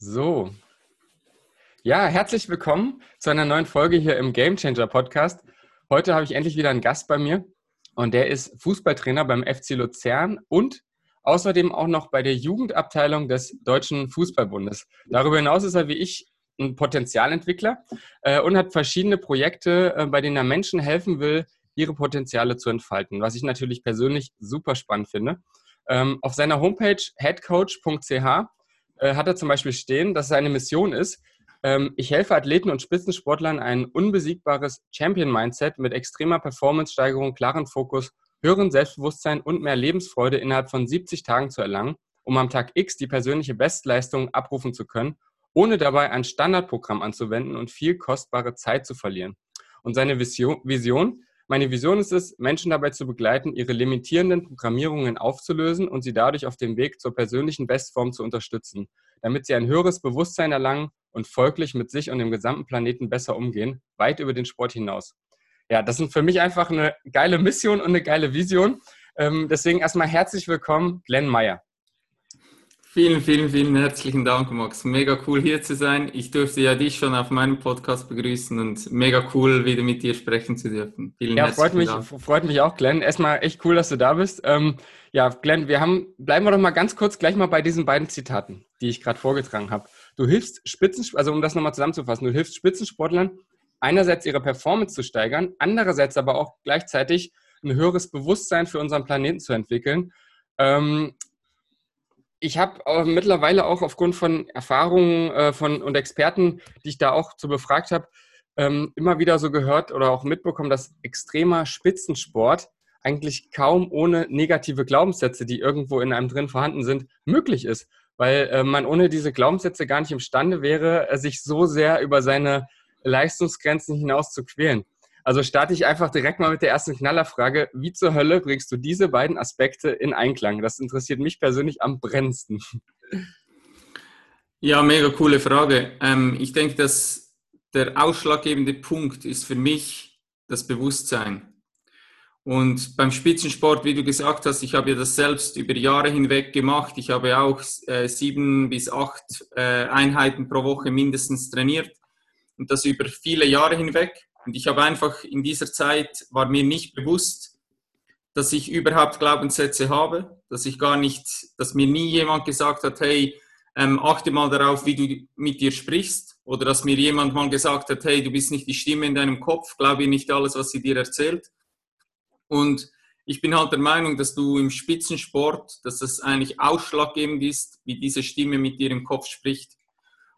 So. Ja, herzlich willkommen zu einer neuen Folge hier im Game Changer Podcast. Heute habe ich endlich wieder einen Gast bei mir und der ist Fußballtrainer beim FC Luzern und außerdem auch noch bei der Jugendabteilung des Deutschen Fußballbundes. Darüber hinaus ist er wie ich ein Potenzialentwickler äh, und hat verschiedene Projekte, äh, bei denen er Menschen helfen will, ihre Potenziale zu entfalten, was ich natürlich persönlich super spannend finde. Ähm, auf seiner Homepage headcoach.ch äh, hat er zum Beispiel stehen, dass seine Mission ist, ähm, ich helfe Athleten und Spitzensportlern ein unbesiegbares Champion-Mindset mit extremer Performance-Steigerung, klaren Fokus, höherem Selbstbewusstsein und mehr Lebensfreude innerhalb von 70 Tagen zu erlangen, um am Tag X die persönliche Bestleistung abrufen zu können, ohne dabei ein Standardprogramm anzuwenden und viel kostbare Zeit zu verlieren. Und seine Vision, Vision meine Vision ist es, Menschen dabei zu begleiten, ihre limitierenden Programmierungen aufzulösen und sie dadurch auf dem Weg zur persönlichen Bestform zu unterstützen, damit sie ein höheres Bewusstsein erlangen und folglich mit sich und dem gesamten Planeten besser umgehen, weit über den Sport hinaus. Ja, das sind für mich einfach eine geile Mission und eine geile Vision. Ähm, deswegen erstmal herzlich willkommen, Glenn Meyer. Vielen, vielen, vielen herzlichen Dank, Max. Mega cool hier zu sein. Ich durfte ja dich schon auf meinem Podcast begrüßen und mega cool, wieder mit dir sprechen zu dürfen. Vielen ja, freut mich, Dank. freut mich auch, Glenn. Erstmal echt cool, dass du da bist. Ähm, ja, Glenn, wir haben, bleiben wir doch mal ganz kurz gleich mal bei diesen beiden Zitaten, die ich gerade vorgetragen habe. Du hilfst Spitzen, also um das nochmal zusammenzufassen, du hilfst Spitzensportlern einerseits ihre Performance zu steigern, andererseits aber auch gleichzeitig ein höheres Bewusstsein für unseren Planeten zu entwickeln. Ähm, ich habe äh, mittlerweile auch aufgrund von Erfahrungen äh, von, und Experten, die ich da auch zu befragt habe, ähm, immer wieder so gehört oder auch mitbekommen, dass extremer Spitzensport eigentlich kaum ohne negative Glaubenssätze, die irgendwo in einem drin vorhanden sind, möglich ist. Weil äh, man ohne diese Glaubenssätze gar nicht imstande wäre, äh, sich so sehr über seine Leistungsgrenzen hinaus zu quälen. Also starte ich einfach direkt mal mit der ersten Knallerfrage. Wie zur Hölle bringst du diese beiden Aspekte in Einklang? Das interessiert mich persönlich am brennendsten. Ja, mega coole Frage. Ähm, ich denke, dass der ausschlaggebende Punkt ist für mich das Bewusstsein. Und beim Spitzensport, wie du gesagt hast, ich habe ja das selbst über Jahre hinweg gemacht. Ich habe auch äh, sieben bis acht äh, Einheiten pro Woche mindestens trainiert und das über viele Jahre hinweg. Und ich habe einfach in dieser Zeit, war mir nicht bewusst, dass ich überhaupt Glaubenssätze habe, dass ich gar nicht, dass mir nie jemand gesagt hat, hey, ähm, achte mal darauf, wie du mit dir sprichst. Oder dass mir jemand mal gesagt hat, hey, du bist nicht die Stimme in deinem Kopf, glaube nicht alles, was sie dir erzählt. Und ich bin halt der Meinung, dass du im Spitzensport, dass das eigentlich ausschlaggebend ist, wie diese Stimme mit dir im Kopf spricht.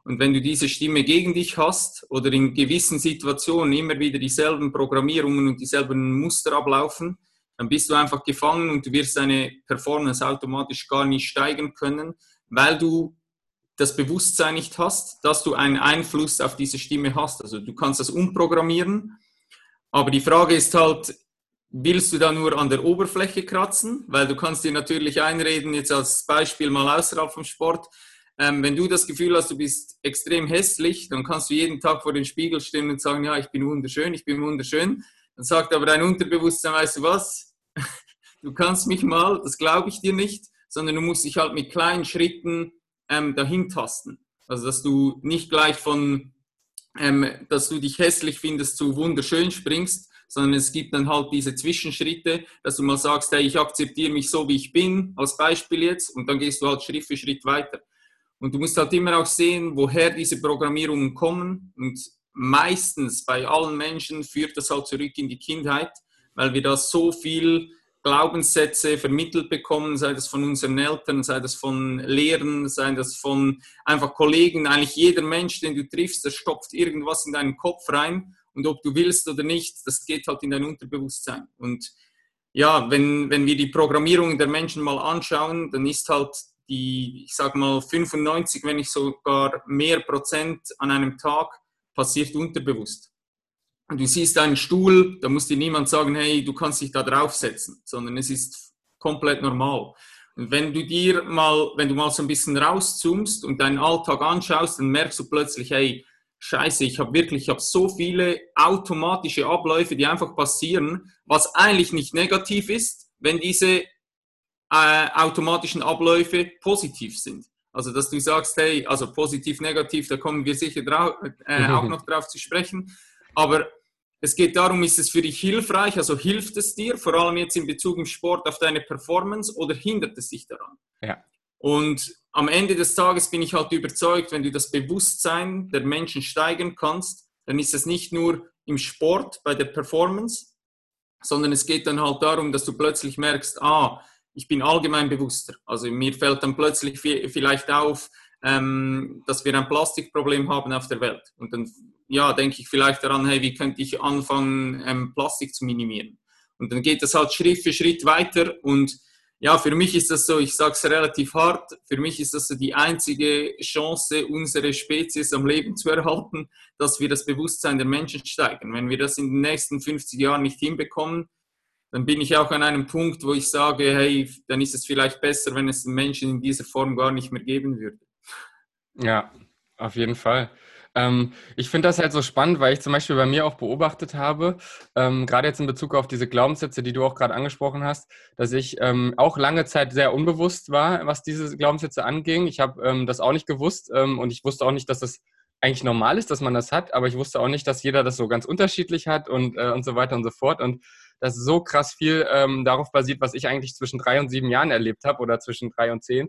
Und wenn du diese Stimme gegen dich hast oder in gewissen Situationen immer wieder dieselben Programmierungen und dieselben Muster ablaufen, dann bist du einfach gefangen und du wirst deine Performance automatisch gar nicht steigern können, weil du das Bewusstsein nicht hast, dass du einen Einfluss auf diese Stimme hast. Also du kannst das umprogrammieren, aber die Frage ist halt, willst du da nur an der Oberfläche kratzen? Weil du kannst dir natürlich einreden, jetzt als Beispiel mal außerhalb vom Sport, ähm, wenn du das Gefühl hast, du bist extrem hässlich, dann kannst du jeden Tag vor den Spiegel stehen und sagen, ja, ich bin wunderschön, ich bin wunderschön. Dann sagt aber dein Unterbewusstsein, weißt du was, du kannst mich mal, das glaube ich dir nicht, sondern du musst dich halt mit kleinen Schritten ähm, dahin tasten. Also, dass du nicht gleich von, ähm, dass du dich hässlich findest, zu wunderschön springst, sondern es gibt dann halt diese Zwischenschritte, dass du mal sagst, hey, ich akzeptiere mich so, wie ich bin, als Beispiel jetzt, und dann gehst du halt Schritt für Schritt weiter. Und du musst halt immer auch sehen, woher diese Programmierungen kommen. Und meistens bei allen Menschen führt das halt zurück in die Kindheit, weil wir da so viel Glaubenssätze vermittelt bekommen, sei das von unseren Eltern, sei das von Lehrern, sei das von einfach Kollegen. Eigentlich jeder Mensch, den du triffst, der stopft irgendwas in deinen Kopf rein. Und ob du willst oder nicht, das geht halt in dein Unterbewusstsein. Und ja, wenn, wenn wir die Programmierung der Menschen mal anschauen, dann ist halt die, ich sage mal 95, wenn nicht sogar mehr Prozent an einem Tag passiert unterbewusst. Und du siehst einen Stuhl, da muss dir niemand sagen, hey, du kannst dich da draufsetzen, sondern es ist komplett normal. Und wenn du dir mal, wenn du mal so ein bisschen rauszoomst und deinen Alltag anschaust, dann merkst du plötzlich, hey, Scheiße, ich habe wirklich, ich habe so viele automatische Abläufe, die einfach passieren, was eigentlich nicht negativ ist, wenn diese äh, automatischen Abläufe positiv sind. Also, dass du sagst, hey, also positiv, negativ, da kommen wir sicher drauf, äh, auch noch drauf zu sprechen. Aber es geht darum, ist es für dich hilfreich, also hilft es dir, vor allem jetzt in Bezug im Sport auf deine Performance oder hindert es dich daran? Ja. Und am Ende des Tages bin ich halt überzeugt, wenn du das Bewusstsein der Menschen steigern kannst, dann ist es nicht nur im Sport bei der Performance, sondern es geht dann halt darum, dass du plötzlich merkst, ah, ich bin allgemein bewusster. Also mir fällt dann plötzlich vielleicht auf, ähm, dass wir ein Plastikproblem haben auf der Welt. Und dann ja, denke ich vielleicht daran, hey, wie könnte ich anfangen, ähm, Plastik zu minimieren? Und dann geht das halt Schritt für Schritt weiter und ja, für mich ist das so, ich sage es relativ hart, für mich ist das so die einzige Chance, unsere Spezies am Leben zu erhalten, dass wir das Bewusstsein der Menschen steigern. Wenn wir das in den nächsten 50 Jahren nicht hinbekommen, dann bin ich auch an einem Punkt, wo ich sage, hey, dann ist es vielleicht besser, wenn es Menschen in dieser Form gar nicht mehr geben würde. Ja, auf jeden Fall. Ähm, ich finde das halt so spannend, weil ich zum Beispiel bei mir auch beobachtet habe, ähm, gerade jetzt in Bezug auf diese Glaubenssätze, die du auch gerade angesprochen hast, dass ich ähm, auch lange Zeit sehr unbewusst war, was diese Glaubenssätze anging. Ich habe ähm, das auch nicht gewusst ähm, und ich wusste auch nicht, dass das eigentlich normal ist, dass man das hat, aber ich wusste auch nicht, dass jeder das so ganz unterschiedlich hat und, äh, und so weiter und so fort. Und dass so krass viel ähm, darauf basiert, was ich eigentlich zwischen drei und sieben Jahren erlebt habe oder zwischen drei und zehn.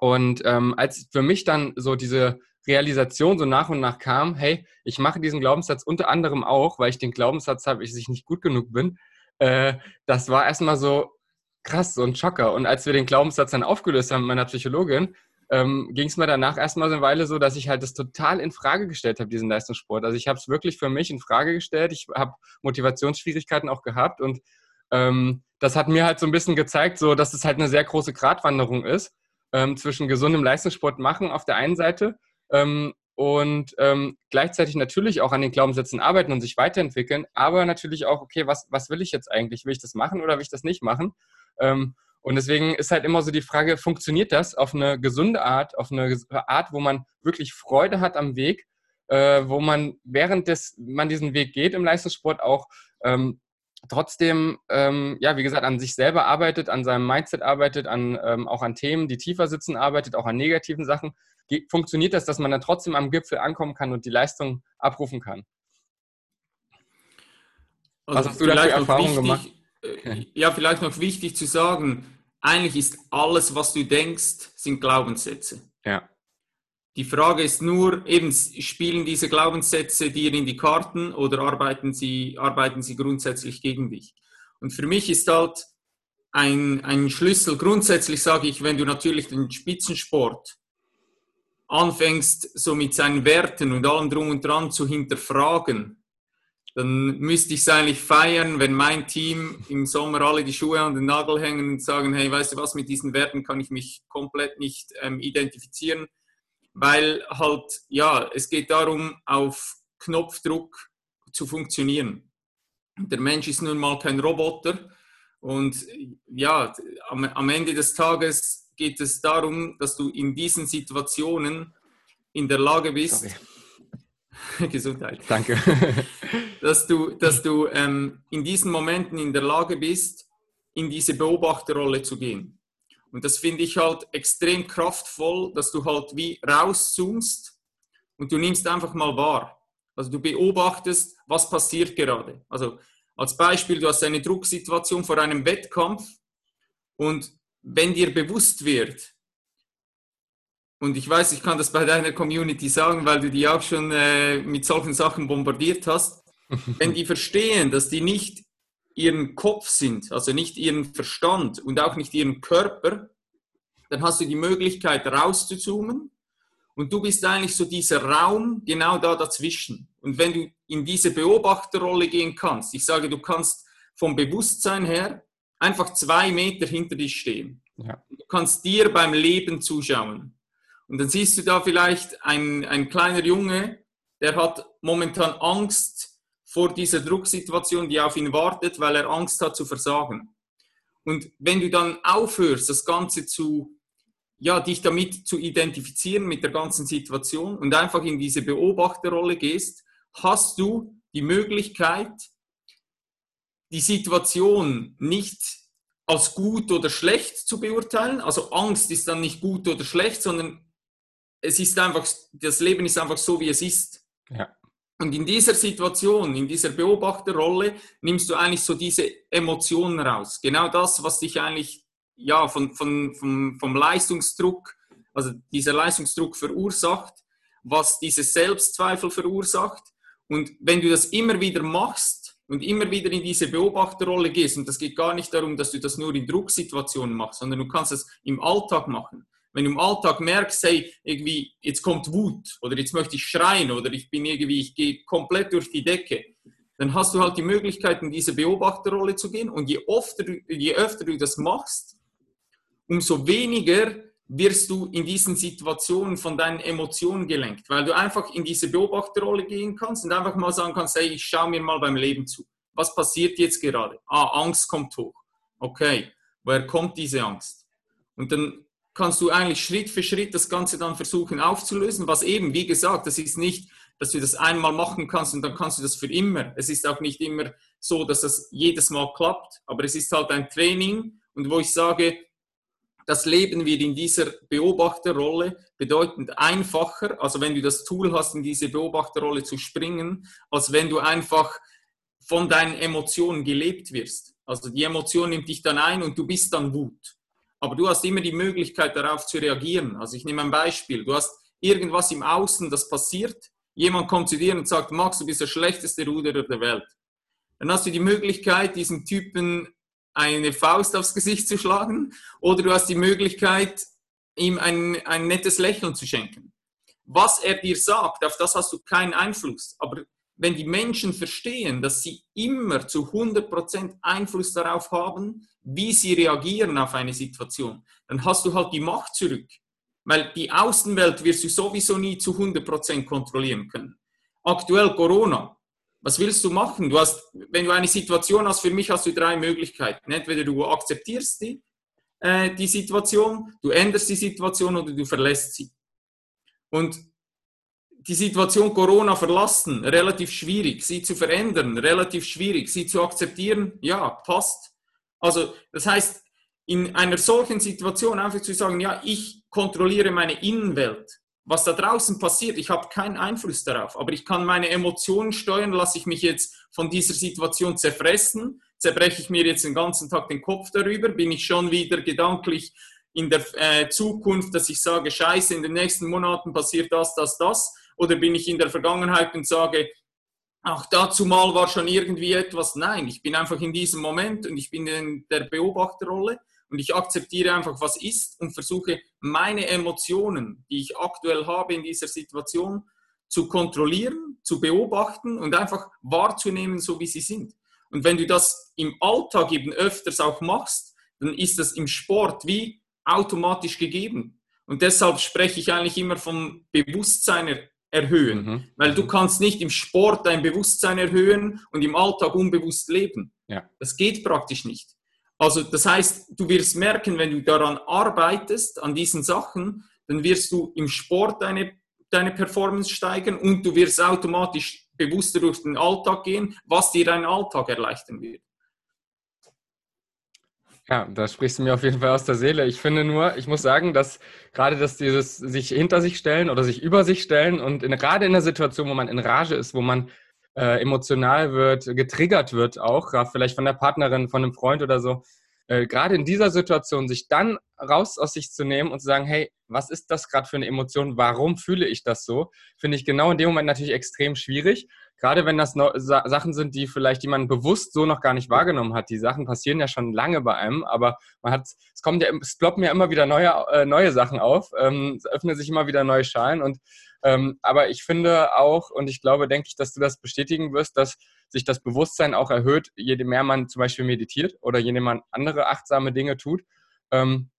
und als für mich dann so diese Realisation so nach und nach kam, hey, ich mache diesen Glaubenssatz unter anderem auch, weil ich den Glaubenssatz habe, ich nicht gut genug bin. Äh, das war erstmal so krass, so ein Schocker. Und als wir den Glaubenssatz dann aufgelöst haben mit meiner Psychologin, ähm, ging es mir danach erstmal so eine Weile so, dass ich halt das total in Frage gestellt habe, diesen Leistungssport. Also ich habe es wirklich für mich in Frage gestellt. Ich habe Motivationsschwierigkeiten auch gehabt und ähm, das hat mir halt so ein bisschen gezeigt, so dass es halt eine sehr große Gratwanderung ist ähm, zwischen gesundem Leistungssport machen auf der einen Seite ähm, und ähm, gleichzeitig natürlich auch an den Glaubenssätzen arbeiten und sich weiterentwickeln, aber natürlich auch, okay, was, was will ich jetzt eigentlich? Will ich das machen oder will ich das nicht machen? Ähm, und deswegen ist halt immer so die Frage, funktioniert das auf eine gesunde Art, auf eine Art, wo man wirklich Freude hat am Weg, äh, wo man während des, man diesen Weg geht im Leistungssport auch ähm, trotzdem, ähm, ja, wie gesagt, an sich selber arbeitet, an seinem Mindset arbeitet, an, ähm, auch an Themen, die tiefer sitzen, arbeitet, auch an negativen Sachen funktioniert das, dass man dann trotzdem am Gipfel ankommen kann und die Leistung abrufen kann? Also Was hast du da für Erfahrungen gemacht? Äh, ja, vielleicht noch wichtig zu sagen, eigentlich ist alles, was du denkst, sind Glaubenssätze. Ja. Die Frage ist nur, eben, spielen diese Glaubenssätze dir in die Karten oder arbeiten sie, arbeiten sie grundsätzlich gegen dich? Und für mich ist halt ein, ein Schlüssel, grundsätzlich sage ich, wenn du natürlich den Spitzensport anfängst, so mit seinen Werten und allem drum und dran zu hinterfragen, dann müsste ich es eigentlich feiern, wenn mein Team im Sommer alle die Schuhe an den Nagel hängen und sagen, hey, weißt du was, mit diesen Werten kann ich mich komplett nicht ähm, identifizieren, weil halt, ja, es geht darum, auf Knopfdruck zu funktionieren. Der Mensch ist nun mal kein Roboter und ja, am, am Ende des Tages geht es darum, dass du in diesen Situationen in der Lage bist, Gesundheit. Danke. dass du, dass du ähm, in diesen Momenten in der Lage bist, in diese Beobachterrolle zu gehen. Und das finde ich halt extrem kraftvoll, dass du halt wie rauszoomst und du nimmst einfach mal wahr. Also du beobachtest, was passiert gerade. Also als Beispiel, du hast eine Drucksituation vor einem Wettkampf und wenn dir bewusst wird, und ich weiß, ich kann das bei deiner Community sagen, weil du die auch schon äh, mit solchen Sachen bombardiert hast, wenn die verstehen, dass die nicht ihren Kopf sind, also nicht ihren Verstand und auch nicht ihren Körper, dann hast du die Möglichkeit rauszuzoomen und du bist eigentlich so dieser Raum genau da dazwischen. Und wenn du in diese Beobachterrolle gehen kannst, ich sage, du kannst vom Bewusstsein her einfach zwei Meter hinter dich stehen. Ja. Du kannst dir beim Leben zuschauen. Und dann siehst du da vielleicht ein, ein kleiner Junge, der hat momentan Angst vor dieser Drucksituation, die auf ihn wartet, weil er Angst hat zu versagen. Und wenn du dann aufhörst, das Ganze zu, ja, dich damit zu identifizieren mit der ganzen Situation und einfach in diese Beobachterrolle gehst, hast du die Möglichkeit, die Situation nicht als gut oder schlecht zu beurteilen. Also Angst ist dann nicht gut oder schlecht, sondern es ist einfach, das Leben ist einfach so, wie es ist. Ja. Und in dieser Situation, in dieser Beobachterrolle, nimmst du eigentlich so diese Emotionen raus. Genau das, was dich eigentlich ja, von, von, vom, vom Leistungsdruck, also dieser Leistungsdruck verursacht, was diese Selbstzweifel verursacht. Und wenn du das immer wieder machst und immer wieder in diese Beobachterrolle gehst, und das geht gar nicht darum, dass du das nur in Drucksituationen machst, sondern du kannst das im Alltag machen wenn du im Alltag merkst, hey, irgendwie, jetzt kommt Wut oder jetzt möchte ich schreien oder ich bin irgendwie, ich gehe komplett durch die Decke, dann hast du halt die Möglichkeit, in diese Beobachterrolle zu gehen. Und je, öfter, je öfter du das machst, umso weniger wirst du in diesen Situationen von deinen Emotionen gelenkt, weil du einfach in diese Beobachterrolle gehen kannst und einfach mal sagen kannst, hey, ich schaue mir mal beim Leben zu. Was passiert jetzt gerade? Ah, Angst kommt hoch. Okay, woher kommt diese Angst? Und dann kannst du eigentlich Schritt für Schritt das Ganze dann versuchen aufzulösen, was eben, wie gesagt, das ist nicht, dass du das einmal machen kannst und dann kannst du das für immer. Es ist auch nicht immer so, dass das jedes Mal klappt, aber es ist halt ein Training und wo ich sage, das Leben wird in dieser Beobachterrolle bedeutend einfacher, also wenn du das Tool hast, in diese Beobachterrolle zu springen, als wenn du einfach von deinen Emotionen gelebt wirst. Also die Emotion nimmt dich dann ein und du bist dann Wut. Aber du hast immer die Möglichkeit, darauf zu reagieren. Also ich nehme ein Beispiel. Du hast irgendwas im Außen, das passiert. Jemand kommt zu dir und sagt, Max, du bist der schlechteste Ruderer der Welt. Dann hast du die Möglichkeit, diesem Typen eine Faust aufs Gesicht zu schlagen oder du hast die Möglichkeit, ihm ein, ein nettes Lächeln zu schenken. Was er dir sagt, auf das hast du keinen Einfluss. Aber wenn die Menschen verstehen, dass sie immer zu 100% Einfluss darauf haben, wie sie reagieren auf eine Situation, dann hast du halt die Macht zurück. Weil die Außenwelt wirst du sowieso nie zu 100% kontrollieren können. Aktuell Corona. Was willst du machen? Du hast, wenn du eine Situation hast, für mich hast du drei Möglichkeiten. Entweder du akzeptierst die, äh, die Situation, du änderst die Situation oder du verlässt sie. Und die Situation Corona verlassen, relativ schwierig. Sie zu verändern, relativ schwierig. Sie zu akzeptieren, ja, passt. Also das heißt, in einer solchen Situation einfach zu sagen, ja, ich kontrolliere meine Innenwelt. Was da draußen passiert, ich habe keinen Einfluss darauf, aber ich kann meine Emotionen steuern, lasse ich mich jetzt von dieser Situation zerfressen, zerbreche ich mir jetzt den ganzen Tag den Kopf darüber, bin ich schon wieder gedanklich in der äh, Zukunft, dass ich sage, scheiße, in den nächsten Monaten passiert das, das, das oder bin ich in der Vergangenheit und sage, ach, dazu mal war schon irgendwie etwas? Nein, ich bin einfach in diesem Moment und ich bin in der Beobachterrolle und ich akzeptiere einfach, was ist und versuche meine Emotionen, die ich aktuell habe in dieser Situation, zu kontrollieren, zu beobachten und einfach wahrzunehmen, so wie sie sind. Und wenn du das im Alltag eben öfters auch machst, dann ist das im Sport wie automatisch gegeben. Und deshalb spreche ich eigentlich immer vom Bewusstsein erhöhen. Mhm. Weil du mhm. kannst nicht im Sport dein Bewusstsein erhöhen und im Alltag unbewusst leben. Ja. Das geht praktisch nicht. Also das heißt, du wirst merken, wenn du daran arbeitest, an diesen Sachen, dann wirst du im Sport deine, deine Performance steigern und du wirst automatisch bewusster durch den Alltag gehen, was dir deinen Alltag erleichtern wird. Ja, da sprichst du mir auf jeden Fall aus der Seele. Ich finde nur, ich muss sagen, dass gerade das dieses sich hinter sich stellen oder sich über sich stellen und in, gerade in der Situation, wo man in Rage ist, wo man äh, emotional wird, getriggert wird auch, vielleicht von der Partnerin, von einem Freund oder so, äh, gerade in dieser Situation sich dann raus aus sich zu nehmen und zu sagen, hey, was ist das gerade für eine Emotion? Warum fühle ich das so? Finde ich genau in dem Moment natürlich extrem schwierig gerade wenn das Sachen sind, die vielleicht jemand bewusst so noch gar nicht wahrgenommen hat. Die Sachen passieren ja schon lange bei einem, aber man hat, es kommt ja, es ploppen ja immer wieder neue, äh, neue Sachen auf, ähm, es öffnen sich immer wieder neue Schalen und ähm, aber ich finde auch, und ich glaube, denke ich, dass du das bestätigen wirst, dass sich das Bewusstsein auch erhöht, je mehr man zum Beispiel meditiert oder je mehr man andere achtsame Dinge tut. Ähm,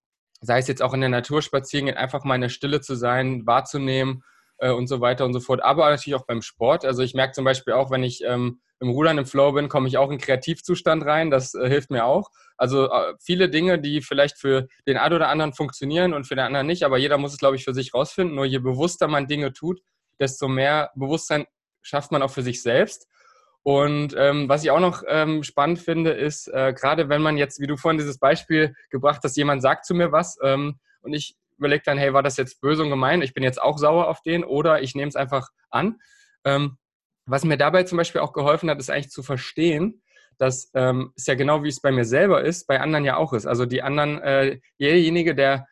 sei es jetzt auch in der Natur spazieren einfach mal in der Stille zu sein, wahrzunehmen äh, und so weiter und so fort. Aber natürlich auch beim Sport. Also ich merke zum Beispiel auch, wenn ich ähm, im Rudern im Flow bin, komme ich auch in Kreativzustand rein. Das äh, hilft mir auch. Also äh, viele Dinge, die vielleicht für den einen oder anderen funktionieren und für den anderen nicht, aber jeder muss es, glaube ich, für sich rausfinden. Nur je bewusster man Dinge tut, desto mehr Bewusstsein schafft man auch für sich selbst. Und ähm, was ich auch noch ähm, spannend finde, ist, äh, gerade wenn man jetzt, wie du vorhin dieses Beispiel gebracht hast, jemand sagt zu mir was ähm, und ich überlege dann, hey, war das jetzt böse und gemein? Ich bin jetzt auch sauer auf den oder ich nehme es einfach an. Ähm, was mir dabei zum Beispiel auch geholfen hat, ist eigentlich zu verstehen, dass ähm, es ja genau wie es bei mir selber ist, bei anderen ja auch ist. Also die anderen, äh, derjenige, der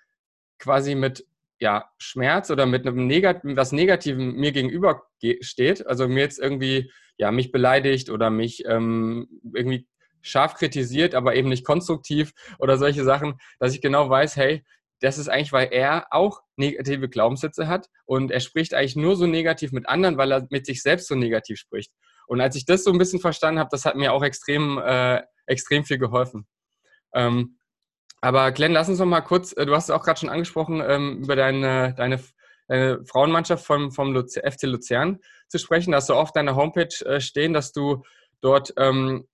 quasi mit ja, Schmerz oder mit einem Negat was Negativen mir gegenüber steht, also mir jetzt irgendwie ja, mich beleidigt oder mich ähm, irgendwie scharf kritisiert, aber eben nicht konstruktiv oder solche Sachen, dass ich genau weiß, hey, das ist eigentlich, weil er auch negative Glaubenssätze hat und er spricht eigentlich nur so negativ mit anderen, weil er mit sich selbst so negativ spricht. Und als ich das so ein bisschen verstanden habe, das hat mir auch extrem, äh, extrem viel geholfen. Ähm, aber Glenn, lass uns noch mal kurz, äh, du hast es auch gerade schon angesprochen, ähm, über deine, deine, deine Frauenmannschaft vom, vom FC Luzern zu sprechen. Da hast du auf deiner Homepage äh, stehen, dass du dort ähm,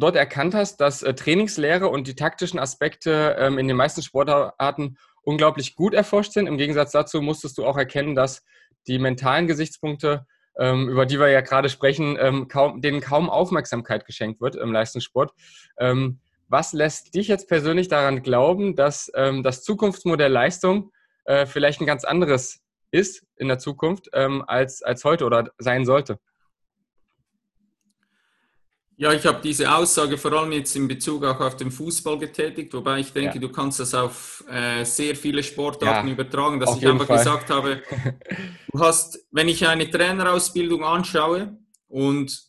dort erkannt hast, dass äh, Trainingslehre und die taktischen Aspekte ähm, in den meisten Sportarten unglaublich gut erforscht sind. Im Gegensatz dazu musstest du auch erkennen, dass die mentalen Gesichtspunkte, ähm, über die wir ja gerade sprechen, ähm, kaum, denen kaum Aufmerksamkeit geschenkt wird im Leistungssport. Ähm, was lässt dich jetzt persönlich daran glauben, dass ähm, das Zukunftsmodell Leistung äh, vielleicht ein ganz anderes ist in der Zukunft ähm, als, als heute oder sein sollte? Ja, ich habe diese Aussage vor allem jetzt in Bezug auch auf den Fußball getätigt, wobei ich denke, ja. du kannst das auf äh, sehr viele Sportarten ja, übertragen, dass ich einfach Fall. gesagt habe, du hast, wenn ich eine Trainerausbildung anschaue und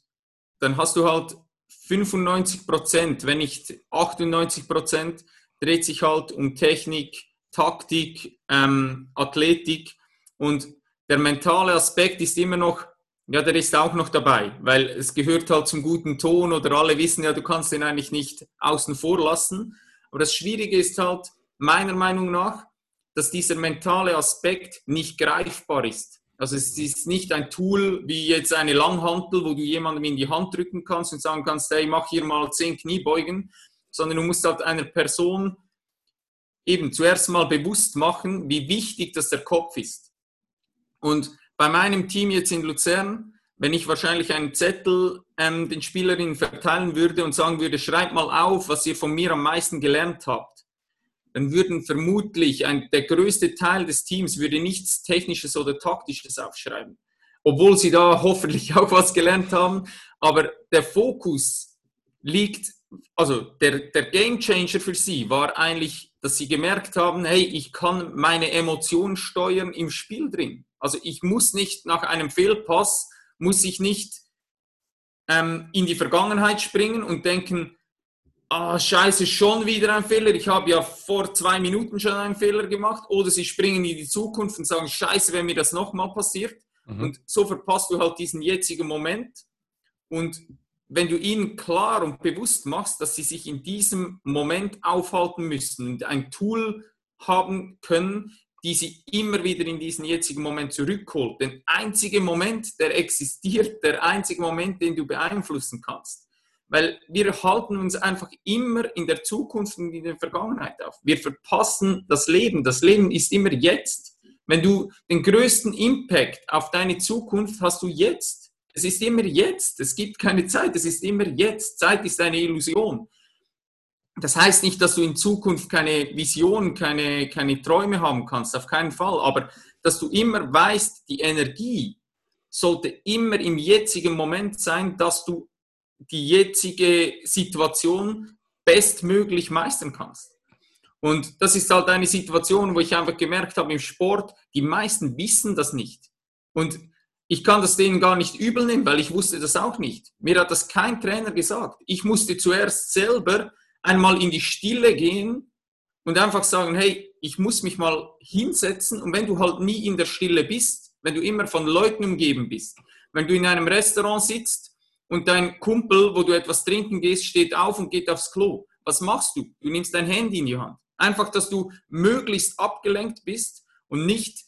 dann hast du halt 95 Prozent, wenn nicht 98 Prozent, dreht sich halt um Technik, Taktik, ähm, Athletik und der mentale Aspekt ist immer noch ja, der ist auch noch dabei, weil es gehört halt zum guten Ton oder alle wissen ja, du kannst den eigentlich nicht außen vor lassen. Aber das Schwierige ist halt meiner Meinung nach, dass dieser mentale Aspekt nicht greifbar ist. Also es ist nicht ein Tool wie jetzt eine Langhantel, wo du jemandem in die Hand drücken kannst und sagen kannst, hey, mach hier mal zehn Kniebeugen, sondern du musst halt einer Person eben zuerst mal bewusst machen, wie wichtig das der Kopf ist. Und bei meinem Team jetzt in Luzern, wenn ich wahrscheinlich einen Zettel ähm, den Spielerinnen verteilen würde und sagen würde, schreibt mal auf, was ihr von mir am meisten gelernt habt, dann würden vermutlich ein, der größte Teil des Teams würde nichts Technisches oder Taktisches aufschreiben. Obwohl sie da hoffentlich auch was gelernt haben. Aber der Fokus liegt, also der, der Game Changer für sie war eigentlich, dass sie gemerkt haben, hey, ich kann meine Emotionen steuern im Spiel drin. Also ich muss nicht nach einem Fehlpass, muss ich nicht ähm, in die Vergangenheit springen und denken, ah, scheiße, schon wieder ein Fehler, ich habe ja vor zwei Minuten schon einen Fehler gemacht. Oder sie springen in die Zukunft und sagen, scheiße, wenn mir das nochmal passiert. Mhm. Und so verpasst du halt diesen jetzigen Moment. Und wenn du ihnen klar und bewusst machst, dass sie sich in diesem Moment aufhalten müssen und ein Tool haben können, die sie immer wieder in diesen jetzigen Moment zurückholt. Der einzige Moment, der existiert, der einzige Moment, den du beeinflussen kannst. Weil wir halten uns einfach immer in der Zukunft und in der Vergangenheit auf. Wir verpassen das Leben. Das Leben ist immer jetzt. Wenn du den größten Impact auf deine Zukunft hast du jetzt. Es ist immer jetzt. Es gibt keine Zeit. Es ist immer jetzt. Zeit ist eine Illusion. Das heißt nicht, dass du in Zukunft keine Vision, keine, keine Träume haben kannst, auf keinen Fall, aber dass du immer weißt, die Energie sollte immer im jetzigen Moment sein, dass du die jetzige Situation bestmöglich meistern kannst. Und das ist halt eine Situation, wo ich einfach gemerkt habe im Sport, die meisten wissen das nicht. Und ich kann das denen gar nicht übel nehmen, weil ich wusste das auch nicht. Mir hat das kein Trainer gesagt. Ich musste zuerst selber einmal in die Stille gehen und einfach sagen, hey, ich muss mich mal hinsetzen und wenn du halt nie in der Stille bist, wenn du immer von Leuten umgeben bist, wenn du in einem Restaurant sitzt und dein Kumpel, wo du etwas trinken gehst, steht auf und geht aufs Klo, was machst du? Du nimmst dein Handy in die Hand. Einfach, dass du möglichst abgelenkt bist und nicht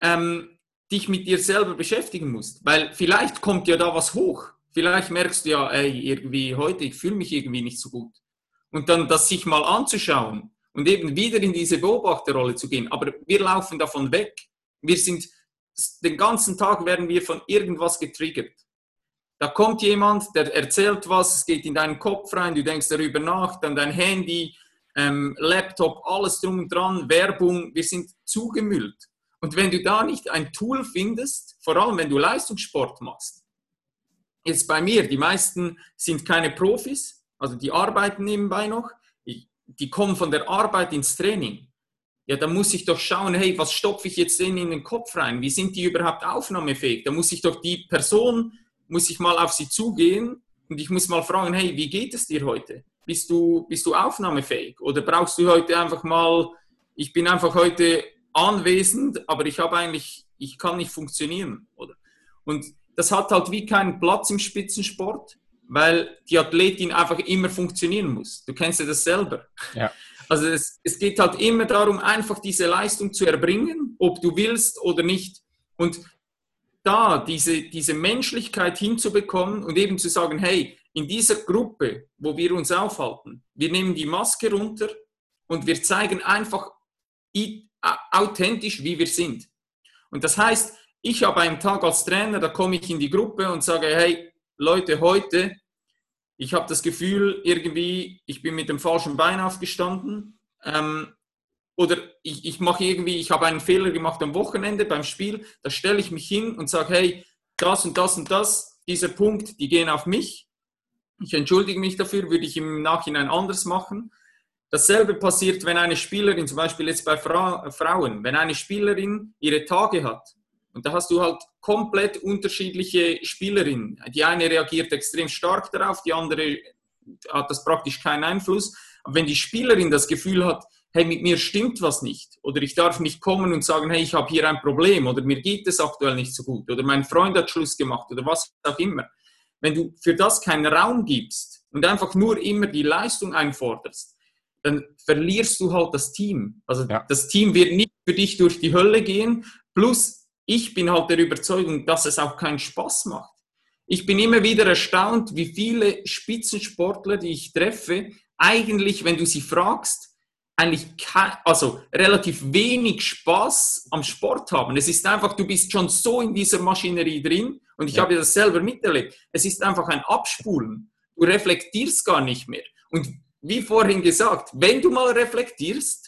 ähm, dich mit dir selber beschäftigen musst. Weil vielleicht kommt ja da was hoch. Vielleicht merkst du ja, ey, irgendwie heute, ich fühle mich irgendwie nicht so gut und dann das sich mal anzuschauen und eben wieder in diese Beobachterrolle zu gehen. Aber wir laufen davon weg. Wir sind, den ganzen Tag werden wir von irgendwas getriggert. Da kommt jemand, der erzählt was, es geht in deinen Kopf rein, du denkst darüber nach, dann dein Handy, ähm, Laptop, alles drum und dran, Werbung, wir sind zugemüllt. Und wenn du da nicht ein Tool findest, vor allem wenn du Leistungssport machst, jetzt bei mir, die meisten sind keine Profis, also die arbeiten nebenbei noch, die kommen von der Arbeit ins Training. Ja, da muss ich doch schauen, hey, was stopfe ich jetzt denen in den Kopf rein? Wie sind die überhaupt aufnahmefähig? Da muss ich doch die Person, muss ich mal auf sie zugehen und ich muss mal fragen, hey, wie geht es dir heute? Bist du, bist du aufnahmefähig? Oder brauchst du heute einfach mal, ich bin einfach heute anwesend, aber ich habe eigentlich, ich kann nicht funktionieren, oder? Und das hat halt wie keinen Platz im Spitzensport, weil die Athletin einfach immer funktionieren muss. Du kennst ja das selber. Ja. Also es, es geht halt immer darum, einfach diese Leistung zu erbringen, ob du willst oder nicht. Und da diese, diese Menschlichkeit hinzubekommen und eben zu sagen, hey, in dieser Gruppe, wo wir uns aufhalten, wir nehmen die Maske runter und wir zeigen einfach authentisch, wie wir sind. Und das heißt, ich habe einen Tag als Trainer, da komme ich in die Gruppe und sage, hey, Leute, heute, ich habe das Gefühl, irgendwie, ich bin mit dem falschen Bein aufgestanden. Ähm, oder ich, ich mache irgendwie, ich habe einen Fehler gemacht am Wochenende beim Spiel, da stelle ich mich hin und sage, hey, das und das und das, dieser Punkt, die gehen auf mich. Ich entschuldige mich dafür, würde ich im Nachhinein anders machen. Dasselbe passiert, wenn eine Spielerin, zum Beispiel jetzt bei Fra Frauen, wenn eine Spielerin ihre Tage hat, und da hast du halt komplett unterschiedliche Spielerinnen. Die eine reagiert extrem stark darauf, die andere hat das praktisch keinen Einfluss. Aber wenn die Spielerin das Gefühl hat, hey, mit mir stimmt was nicht, oder ich darf nicht kommen und sagen, hey, ich habe hier ein Problem, oder mir geht es aktuell nicht so gut, oder mein Freund hat Schluss gemacht, oder was auch immer. Wenn du für das keinen Raum gibst und einfach nur immer die Leistung einforderst, dann verlierst du halt das Team. Also ja. das Team wird nicht für dich durch die Hölle gehen. Plus, ich bin halt der Überzeugung, dass es auch keinen Spaß macht. Ich bin immer wieder erstaunt, wie viele Spitzensportler, die ich treffe, eigentlich, wenn du sie fragst, eigentlich kein, also relativ wenig Spaß am Sport haben. Es ist einfach, du bist schon so in dieser Maschinerie drin und ich ja. habe das selber miterlebt. Es ist einfach ein Abspulen. Du reflektierst gar nicht mehr. Und wie vorhin gesagt, wenn du mal reflektierst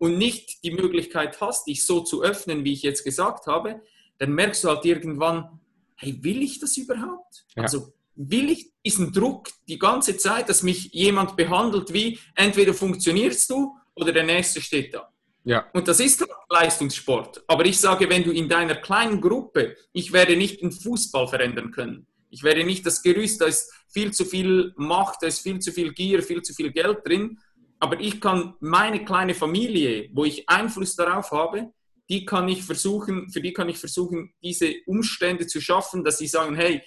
und nicht die Möglichkeit hast, dich so zu öffnen, wie ich jetzt gesagt habe, dann merkst du halt irgendwann, hey, will ich das überhaupt? Ja. Also will ich diesen Druck die ganze Zeit, dass mich jemand behandelt wie, entweder funktionierst du oder der Nächste steht da. Ja. Und das ist Leistungssport. Aber ich sage, wenn du in deiner kleinen Gruppe, ich werde nicht den Fußball verändern können. Ich werde nicht das Gerüst, da ist viel zu viel Macht, da ist viel zu viel Gier, viel zu viel Geld drin. Aber ich kann meine kleine Familie, wo ich Einfluss darauf habe, die kann ich versuchen, für die kann ich versuchen, diese Umstände zu schaffen, dass sie sagen, hey,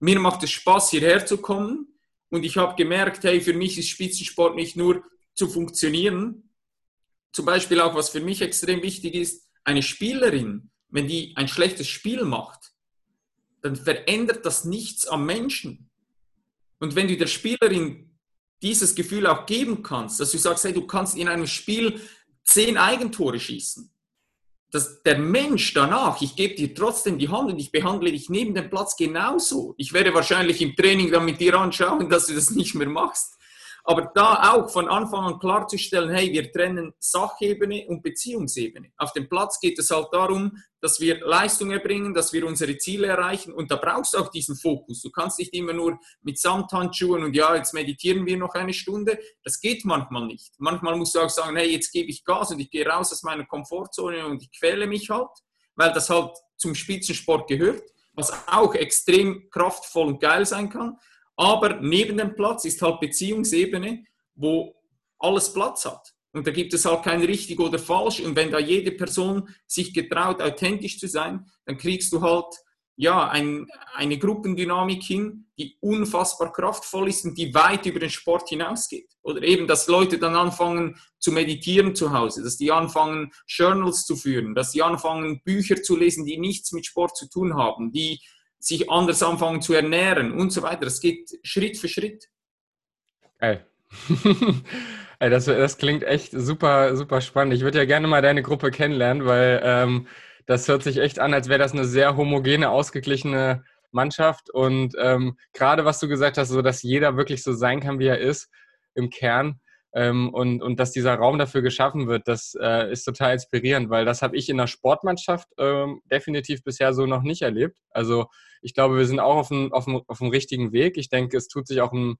mir macht es Spaß, hierher zu kommen. Und ich habe gemerkt, hey, für mich ist Spitzensport nicht nur zu funktionieren. Zum Beispiel auch, was für mich extrem wichtig ist, eine Spielerin, wenn die ein schlechtes Spiel macht, dann verändert das nichts am Menschen. Und wenn du der Spielerin dieses Gefühl auch geben kannst, dass du sagst, hey, du kannst in einem Spiel zehn Eigentore schießen, dass der Mensch danach, ich gebe dir trotzdem die Hand und ich behandle dich neben dem Platz genauso. Ich werde wahrscheinlich im Training dann mit dir anschauen, dass du das nicht mehr machst. Aber da auch von Anfang an klarzustellen, hey, wir trennen Sachebene und Beziehungsebene. Auf dem Platz geht es halt darum, dass wir Leistung erbringen, dass wir unsere Ziele erreichen und da brauchst du auch diesen Fokus. Du kannst nicht immer nur mit Samthandschuhen und ja, jetzt meditieren wir noch eine Stunde. Das geht manchmal nicht. Manchmal musst du auch sagen, hey, jetzt gebe ich Gas und ich gehe raus aus meiner Komfortzone und ich quäle mich halt, weil das halt zum Spitzensport gehört, was auch extrem kraftvoll und geil sein kann. Aber neben dem Platz ist halt Beziehungsebene, wo alles Platz hat. Und da gibt es halt kein richtig oder falsch. Und wenn da jede Person sich getraut, authentisch zu sein, dann kriegst du halt ja ein, eine Gruppendynamik hin, die unfassbar kraftvoll ist und die weit über den Sport hinausgeht. Oder eben, dass Leute dann anfangen zu meditieren zu Hause, dass die anfangen Journals zu führen, dass die anfangen Bücher zu lesen, die nichts mit Sport zu tun haben, die sich anders anfangen zu ernähren und so weiter. Das geht Schritt für Schritt. Geil. das, das klingt echt super, super spannend. Ich würde ja gerne mal deine Gruppe kennenlernen, weil ähm, das hört sich echt an, als wäre das eine sehr homogene, ausgeglichene Mannschaft und ähm, gerade was du gesagt hast, so dass jeder wirklich so sein kann, wie er ist im Kern ähm, und, und dass dieser Raum dafür geschaffen wird, das äh, ist total inspirierend, weil das habe ich in der Sportmannschaft ähm, definitiv bisher so noch nicht erlebt. Also ich glaube, wir sind auch auf dem, auf dem, auf dem richtigen Weg. Ich denke, es tut sich auch in,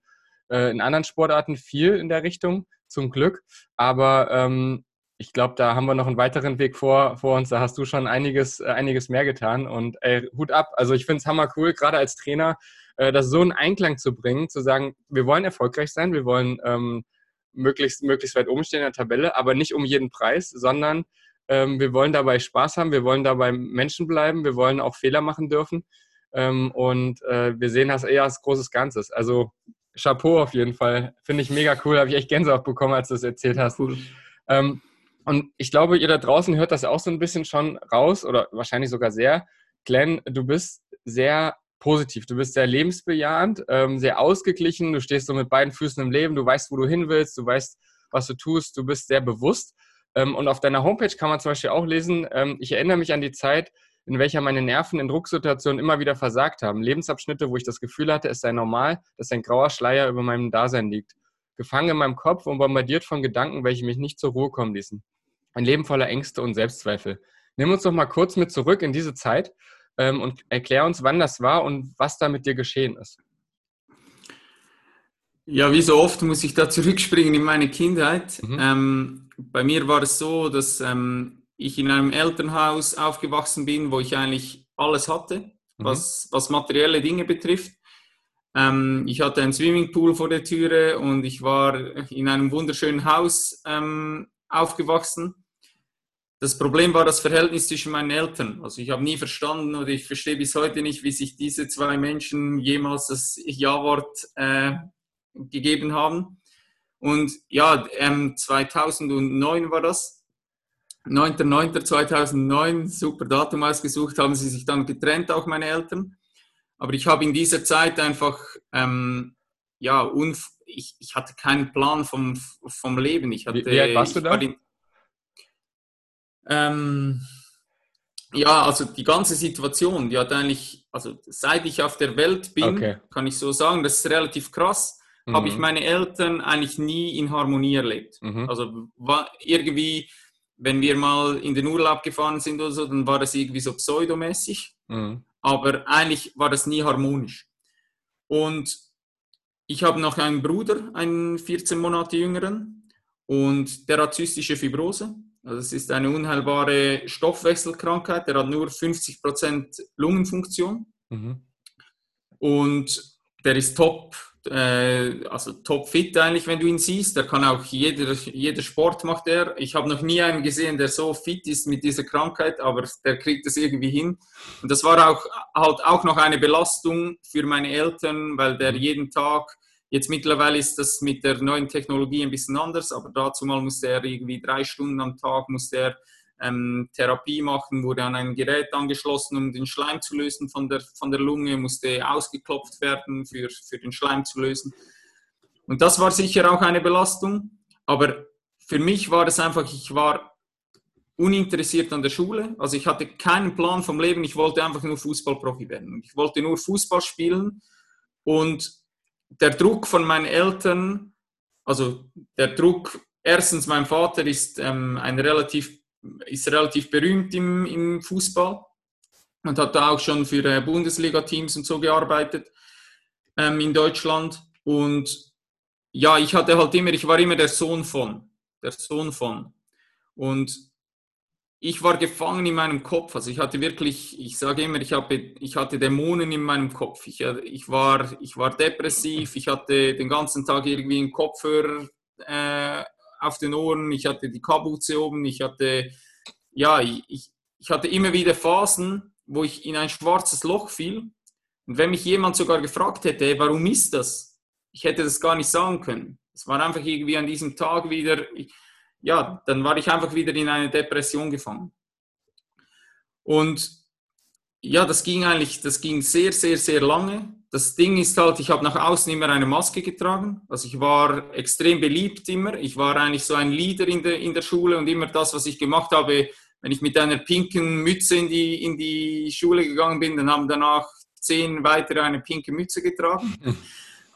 äh, in anderen Sportarten viel in der Richtung, zum Glück. Aber ähm, ich glaube, da haben wir noch einen weiteren Weg vor, vor uns. Da hast du schon einiges, äh, einiges mehr getan. Und ey, Hut ab. Also ich finde es hammer cool, gerade als Trainer, äh, das so in Einklang zu bringen, zu sagen, wir wollen erfolgreich sein, wir wollen ähm, möglichst, möglichst weit oben stehen in der Tabelle, aber nicht um jeden Preis, sondern ähm, wir wollen dabei Spaß haben, wir wollen dabei Menschen bleiben, wir wollen auch Fehler machen dürfen. Ähm, und äh, wir sehen das eher als großes Ganzes. Also Chapeau auf jeden Fall. Finde ich mega cool. Habe ich echt Gänsehaut bekommen, als du es erzählt hast. Cool. Ähm, und ich glaube, ihr da draußen hört das auch so ein bisschen schon raus oder wahrscheinlich sogar sehr. Glenn, du bist sehr positiv, du bist sehr lebensbejahend, ähm, sehr ausgeglichen, du stehst so mit beiden Füßen im Leben, du weißt, wo du hin willst, du weißt, was du tust, du bist sehr bewusst. Ähm, und auf deiner Homepage kann man zum Beispiel auch lesen, ähm, ich erinnere mich an die Zeit, in welcher meine Nerven in Drucksituationen immer wieder versagt haben. Lebensabschnitte, wo ich das Gefühl hatte, es sei normal, dass ein grauer Schleier über meinem Dasein liegt. Gefangen in meinem Kopf und bombardiert von Gedanken, welche mich nicht zur Ruhe kommen ließen. Ein Leben voller Ängste und Selbstzweifel. Nimm uns doch mal kurz mit zurück in diese Zeit ähm, und erklär uns, wann das war und was da mit dir geschehen ist. Ja, wie so oft muss ich da zurückspringen in meine Kindheit. Mhm. Ähm, bei mir war es so, dass ähm, ich in einem Elternhaus aufgewachsen bin, wo ich eigentlich alles hatte, mhm. was, was materielle Dinge betrifft. Ähm, ich hatte einen Swimmingpool vor der Türe und ich war in einem wunderschönen Haus ähm, aufgewachsen. Das Problem war das Verhältnis zwischen meinen Eltern. Also ich habe nie verstanden oder ich verstehe bis heute nicht, wie sich diese zwei Menschen jemals das Ja-Wort äh, gegeben haben. Und ja, ähm, 2009 war das. 9.9.2009, super Datum ausgesucht, haben sie sich dann getrennt, auch meine Eltern. Aber ich habe in dieser Zeit einfach, ähm, ja, ich, ich hatte keinen Plan vom, vom Leben. Ich hatte, wie, alt warst du da? War ähm, ja, also die ganze Situation, die hat eigentlich, also seit ich auf der Welt bin, okay. kann ich so sagen, das ist relativ krass, mhm. habe ich meine Eltern eigentlich nie in Harmonie erlebt. Mhm. Also war irgendwie, wenn wir mal in den Urlaub gefahren sind oder so, dann war das irgendwie so pseudomäßig, mhm. aber eigentlich war das nie harmonisch. Und ich habe noch einen Bruder, einen 14 Monate jüngeren, und der hat zystische Fibrose. Also es ist eine unheilbare Stoffwechselkrankheit, der hat nur 50% Lungenfunktion. Mhm. Und der ist top, äh, also top fit eigentlich, wenn du ihn siehst. Der kann auch jeder, jeder Sport macht er. Ich habe noch nie einen gesehen, der so fit ist mit dieser Krankheit, aber der kriegt es irgendwie hin. Und das war auch halt auch noch eine Belastung für meine Eltern, weil der mhm. jeden Tag Jetzt mittlerweile ist das mit der neuen Technologie ein bisschen anders, aber dazu mal musste er irgendwie drei Stunden am Tag musste er ähm, Therapie machen, wurde an ein Gerät angeschlossen, um den Schleim zu lösen von der, von der Lunge, musste ausgeklopft werden, für, für den Schleim zu lösen. Und das war sicher auch eine Belastung, aber für mich war es einfach, ich war uninteressiert an der Schule, also ich hatte keinen Plan vom Leben, ich wollte einfach nur Fußballprofi werden. Ich wollte nur Fußball spielen und der Druck von meinen Eltern, also der Druck, erstens, mein Vater ist, ähm, ein relativ, ist relativ berühmt im, im Fußball und hat da auch schon für äh, Bundesliga-Teams und so gearbeitet ähm, in Deutschland. Und ja, ich hatte halt immer, ich war immer der Sohn von, der Sohn von. Und ich war gefangen in meinem Kopf. Also ich hatte wirklich, ich sage immer, ich, habe, ich hatte Dämonen in meinem Kopf. Ich, ich, war, ich war depressiv, ich hatte den ganzen Tag irgendwie einen Kopfhörer äh, auf den Ohren, ich hatte die Kapuze oben, ich hatte, ja, ich, ich hatte immer wieder Phasen, wo ich in ein schwarzes Loch fiel. Und wenn mich jemand sogar gefragt hätte, warum ist das? Ich hätte das gar nicht sagen können. Es war einfach irgendwie an diesem Tag wieder, ich, ja, dann war ich einfach wieder in eine Depression gefangen. Und ja, das ging eigentlich, das ging sehr, sehr, sehr lange. Das Ding ist halt, ich habe nach außen immer eine Maske getragen. Also ich war extrem beliebt immer. Ich war eigentlich so ein Leader in der, in der Schule und immer das, was ich gemacht habe, wenn ich mit einer pinken Mütze in die, in die Schule gegangen bin, dann haben danach zehn weitere eine pinke Mütze getragen.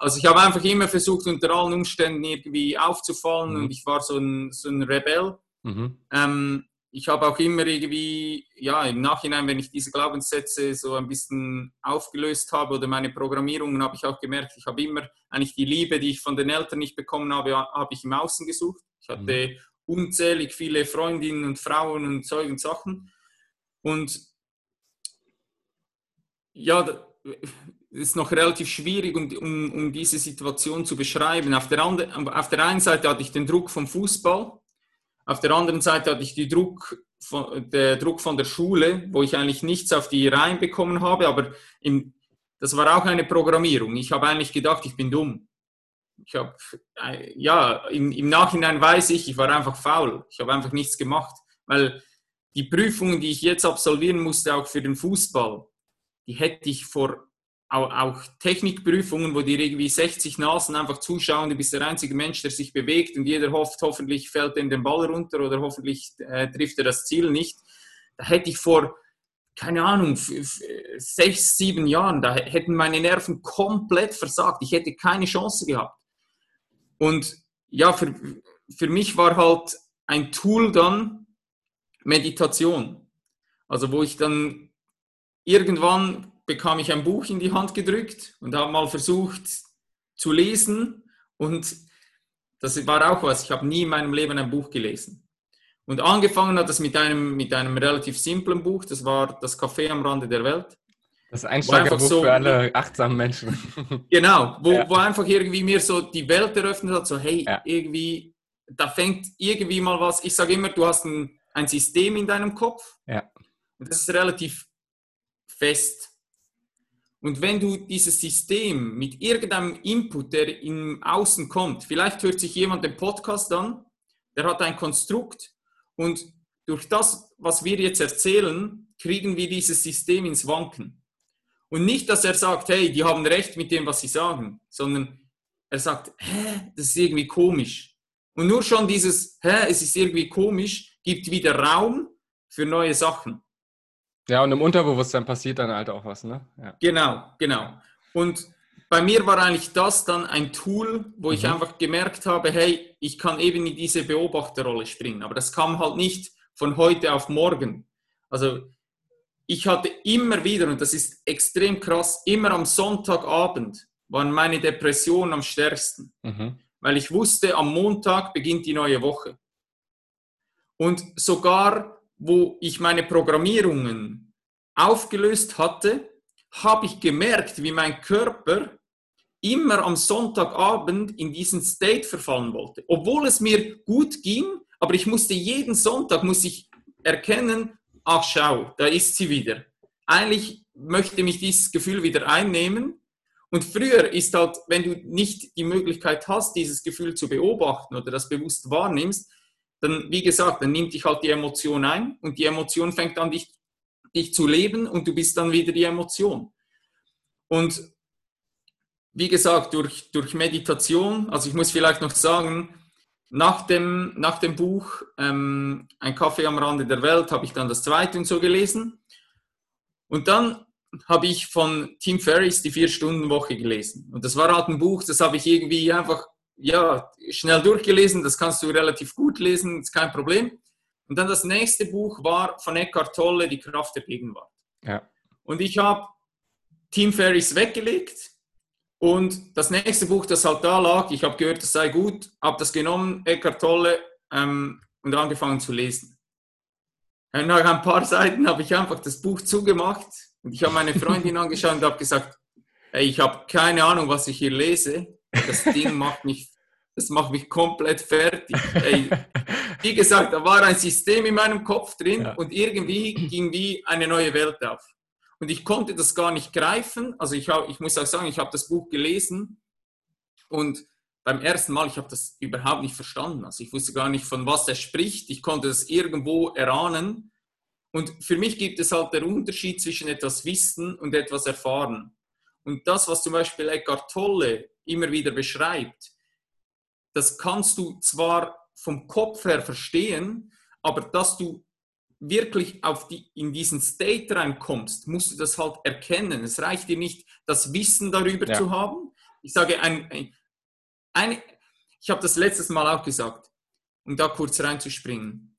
Also ich habe einfach immer versucht, unter allen Umständen irgendwie aufzufallen mhm. und ich war so ein, so ein Rebell. Mhm. Ähm, ich habe auch immer irgendwie, ja, im Nachhinein, wenn ich diese Glaubenssätze so ein bisschen aufgelöst habe oder meine Programmierungen, habe ich auch gemerkt, ich habe immer eigentlich die Liebe, die ich von den Eltern nicht bekommen habe, habe ich im Außen gesucht. Ich hatte mhm. unzählig viele Freundinnen und Frauen und Zeug und Sachen. Und ja, das ist noch relativ schwierig, um, um, um diese Situation zu beschreiben. Auf der, andre, auf der einen Seite hatte ich den Druck vom Fußball, auf der anderen Seite hatte ich die Druck von, der Druck von der Schule, wo ich eigentlich nichts auf die Reihen bekommen habe, aber im, das war auch eine Programmierung. Ich habe eigentlich gedacht, ich bin dumm. Ich habe, äh, ja, im, im Nachhinein weiß ich, ich war einfach faul. Ich habe einfach nichts gemacht, weil die Prüfungen, die ich jetzt absolvieren musste, auch für den Fußball, die hätte ich vor auch, auch Technikprüfungen, wo dir irgendwie 60 Nasen einfach zuschauen, du bist der einzige Mensch, der sich bewegt und jeder hofft, hoffentlich fällt er in den Ball runter oder hoffentlich äh, trifft er das Ziel nicht. Da hätte ich vor, keine Ahnung, sechs, sieben Jahren, da hätten meine Nerven komplett versagt. Ich hätte keine Chance gehabt. Und ja, für, für mich war halt ein Tool dann Meditation. Also wo ich dann irgendwann bekam ich ein Buch in die Hand gedrückt und habe mal versucht zu lesen. Und das war auch was. Ich habe nie in meinem Leben ein Buch gelesen. Und angefangen hat es mit einem, mit einem relativ simplen Buch. Das war Das Café am Rande der Welt. Das Einsteigerbuch so, für alle achtsamen Menschen. Genau, wo, ja. wo einfach irgendwie mir so die Welt eröffnet hat, so hey, ja. irgendwie, da fängt irgendwie mal was. Ich sage immer, du hast ein, ein System in deinem Kopf. Ja. Und das ist relativ fest. Und wenn du dieses System mit irgendeinem Input, der im Außen kommt, vielleicht hört sich jemand den Podcast an, der hat ein Konstrukt und durch das, was wir jetzt erzählen, kriegen wir dieses System ins Wanken. Und nicht, dass er sagt, hey, die haben recht mit dem, was sie sagen, sondern er sagt, hä, das ist irgendwie komisch. Und nur schon dieses, hä, es ist irgendwie komisch, gibt wieder Raum für neue Sachen. Ja, und im Unterbewusstsein passiert dann halt auch was, ne? Ja. Genau, genau. Und bei mir war eigentlich das dann ein Tool, wo ich mhm. einfach gemerkt habe, hey, ich kann eben in diese Beobachterrolle springen. Aber das kam halt nicht von heute auf morgen. Also ich hatte immer wieder, und das ist extrem krass, immer am Sonntagabend waren meine Depressionen am stärksten. Mhm. Weil ich wusste, am Montag beginnt die neue Woche. Und sogar wo ich meine Programmierungen aufgelöst hatte, habe ich gemerkt, wie mein Körper immer am Sonntagabend in diesen State verfallen wollte. Obwohl es mir gut ging, aber ich musste jeden Sonntag muss ich erkennen, ach schau, da ist sie wieder. Eigentlich möchte mich dieses Gefühl wieder einnehmen. Und früher ist halt, wenn du nicht die Möglichkeit hast, dieses Gefühl zu beobachten oder das bewusst wahrnimmst, dann, wie gesagt, dann nimmt dich halt die Emotion ein und die Emotion fängt an, dich, dich zu leben und du bist dann wieder die Emotion. Und wie gesagt, durch, durch Meditation, also ich muss vielleicht noch sagen, nach dem, nach dem Buch ähm, Ein Kaffee am Rande der Welt habe ich dann das zweite und so gelesen. Und dann habe ich von Tim Ferriss die Vier-Stunden-Woche gelesen. Und das war halt ein Buch, das habe ich irgendwie einfach ja, schnell durchgelesen, das kannst du relativ gut lesen, ist kein Problem. Und dann das nächste Buch war von Eckhart Tolle, Die Kraft der Gegenwart. Ja. Und ich habe Tim Ferriss weggelegt und das nächste Buch, das halt da lag, ich habe gehört, das sei gut, habe das genommen, Eckhart Tolle, ähm, und angefangen zu lesen. Und nach ein paar Seiten habe ich einfach das Buch zugemacht und ich habe meine Freundin angeschaut und habe gesagt, hey, ich habe keine Ahnung, was ich hier lese, das Ding macht mich, das macht mich komplett fertig. Ey, wie gesagt, da war ein System in meinem Kopf drin ja. und irgendwie ging wie eine neue Welt auf. Und ich konnte das gar nicht greifen. Also ich, hab, ich muss auch sagen, ich habe das Buch gelesen und beim ersten Mal, ich habe das überhaupt nicht verstanden. Also ich wusste gar nicht, von was er spricht. Ich konnte das irgendwo erahnen. Und für mich gibt es halt den Unterschied zwischen etwas wissen und etwas erfahren. Und das, was zum Beispiel Eckhart Tolle immer wieder beschreibt, das kannst du zwar vom Kopf her verstehen, aber dass du wirklich auf die, in diesen State reinkommst, musst du das halt erkennen. Es reicht dir nicht, das Wissen darüber ja. zu haben. Ich sage, ein, ein, ein ich habe das letztes Mal auch gesagt, um da kurz reinzuspringen.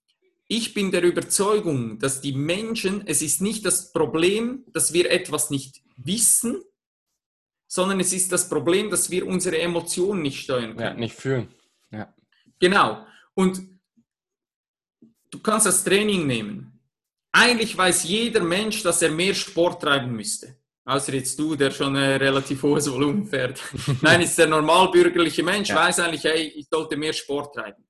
Ich bin der Überzeugung, dass die Menschen, es ist nicht das Problem, dass wir etwas nicht wissen, sondern es ist das Problem, dass wir unsere Emotionen nicht steuern können. Ja, nicht fühlen. Ja. Genau. Und du kannst das Training nehmen. Eigentlich weiß jeder Mensch, dass er mehr Sport treiben müsste. Außer jetzt du, der schon ein relativ hohes Volumen fährt. Nein, ist der normalbürgerliche Mensch, ja. weiß eigentlich, hey, ich sollte mehr Sport treiben.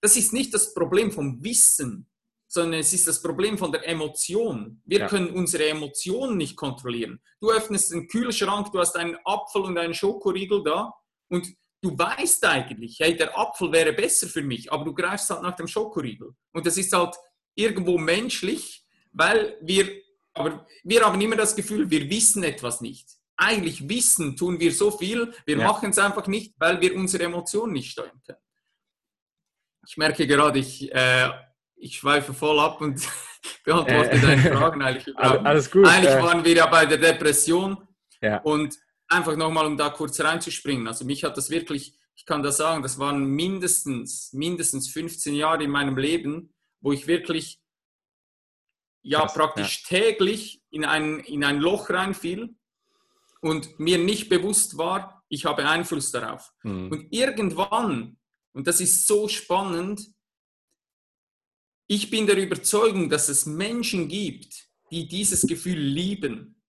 Das ist nicht das Problem vom Wissen, sondern es ist das Problem von der Emotion. Wir ja. können unsere Emotionen nicht kontrollieren. Du öffnest den Kühlschrank, du hast einen Apfel und einen Schokoriegel da und du weißt eigentlich, hey, der Apfel wäre besser für mich, aber du greifst halt nach dem Schokoriegel. Und das ist halt irgendwo menschlich, weil wir, aber wir haben immer das Gefühl, wir wissen etwas nicht. Eigentlich wissen tun wir so viel, wir ja. machen es einfach nicht, weil wir unsere Emotionen nicht steuern können. Ich merke gerade, ich, äh, ich schweife voll ab und beantworte äh, deine Fragen eigentlich. Alles gut. Eigentlich äh. waren wir ja bei der Depression ja. und einfach nochmal, um da kurz reinzuspringen. Also mich hat das wirklich, ich kann das sagen, das waren mindestens, mindestens 15 Jahre in meinem Leben, wo ich wirklich ja das, praktisch ja. täglich in ein, in ein Loch reinfiel und mir nicht bewusst war, ich habe Einfluss darauf. Mhm. Und irgendwann, und das ist so spannend, ich bin der Überzeugung, dass es Menschen gibt, die dieses Gefühl lieben,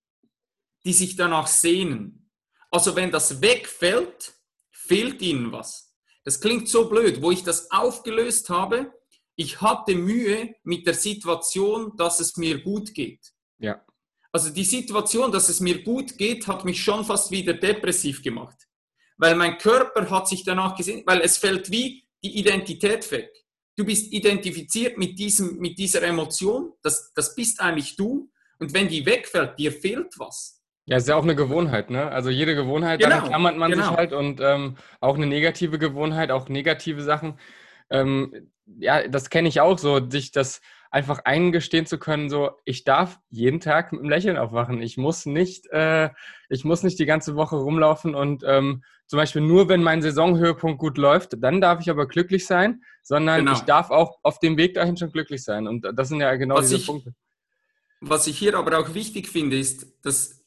die sich danach sehnen. Also wenn das wegfällt, fehlt ihnen was. Das klingt so blöd. Wo ich das aufgelöst habe, ich hatte Mühe mit der Situation, dass es mir gut geht. Ja. Also die Situation, dass es mir gut geht, hat mich schon fast wieder depressiv gemacht. Weil mein Körper hat sich danach gesehen, weil es fällt wie die Identität weg. Du bist identifiziert mit, diesem, mit dieser Emotion, das, das bist eigentlich du. Und wenn die wegfällt, dir fehlt was. Ja, ist ja auch eine Gewohnheit, ne? Also jede Gewohnheit, genau, daran klammert man genau. sich halt und ähm, auch eine negative Gewohnheit, auch negative Sachen. Ähm, ja, das kenne ich auch so, sich das einfach eingestehen zu können, so ich darf jeden Tag mit einem Lächeln aufwachen. Ich muss nicht, äh, ich muss nicht die ganze Woche rumlaufen und ähm, zum Beispiel nur, wenn mein Saisonhöhepunkt gut läuft, dann darf ich aber glücklich sein, sondern genau. ich darf auch auf dem Weg dahin schon glücklich sein. Und das sind ja genau was diese ich, Punkte. Was ich hier aber auch wichtig finde, ist, dass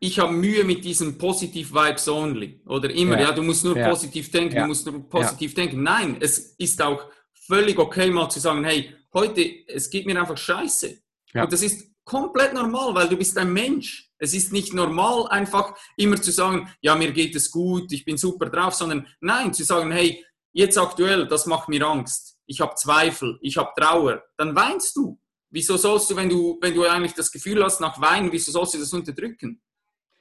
ich habe Mühe mit diesem positiv Vibes only. Oder immer, ja, ja du musst nur ja. positiv denken, ja. du musst nur positiv denken. Nein, es ist auch völlig okay, mal zu sagen, hey, heute, es geht mir einfach scheiße. Und das ist komplett normal, weil du bist ein Mensch. Es ist nicht normal, einfach immer zu sagen, ja, mir geht es gut, ich bin super drauf, sondern nein, zu sagen, hey, jetzt aktuell, das macht mir Angst. Ich habe Zweifel, ich habe Trauer. Dann weinst du. Wieso sollst du, wenn du, wenn du eigentlich das Gefühl hast nach Weinen, wieso sollst du das unterdrücken?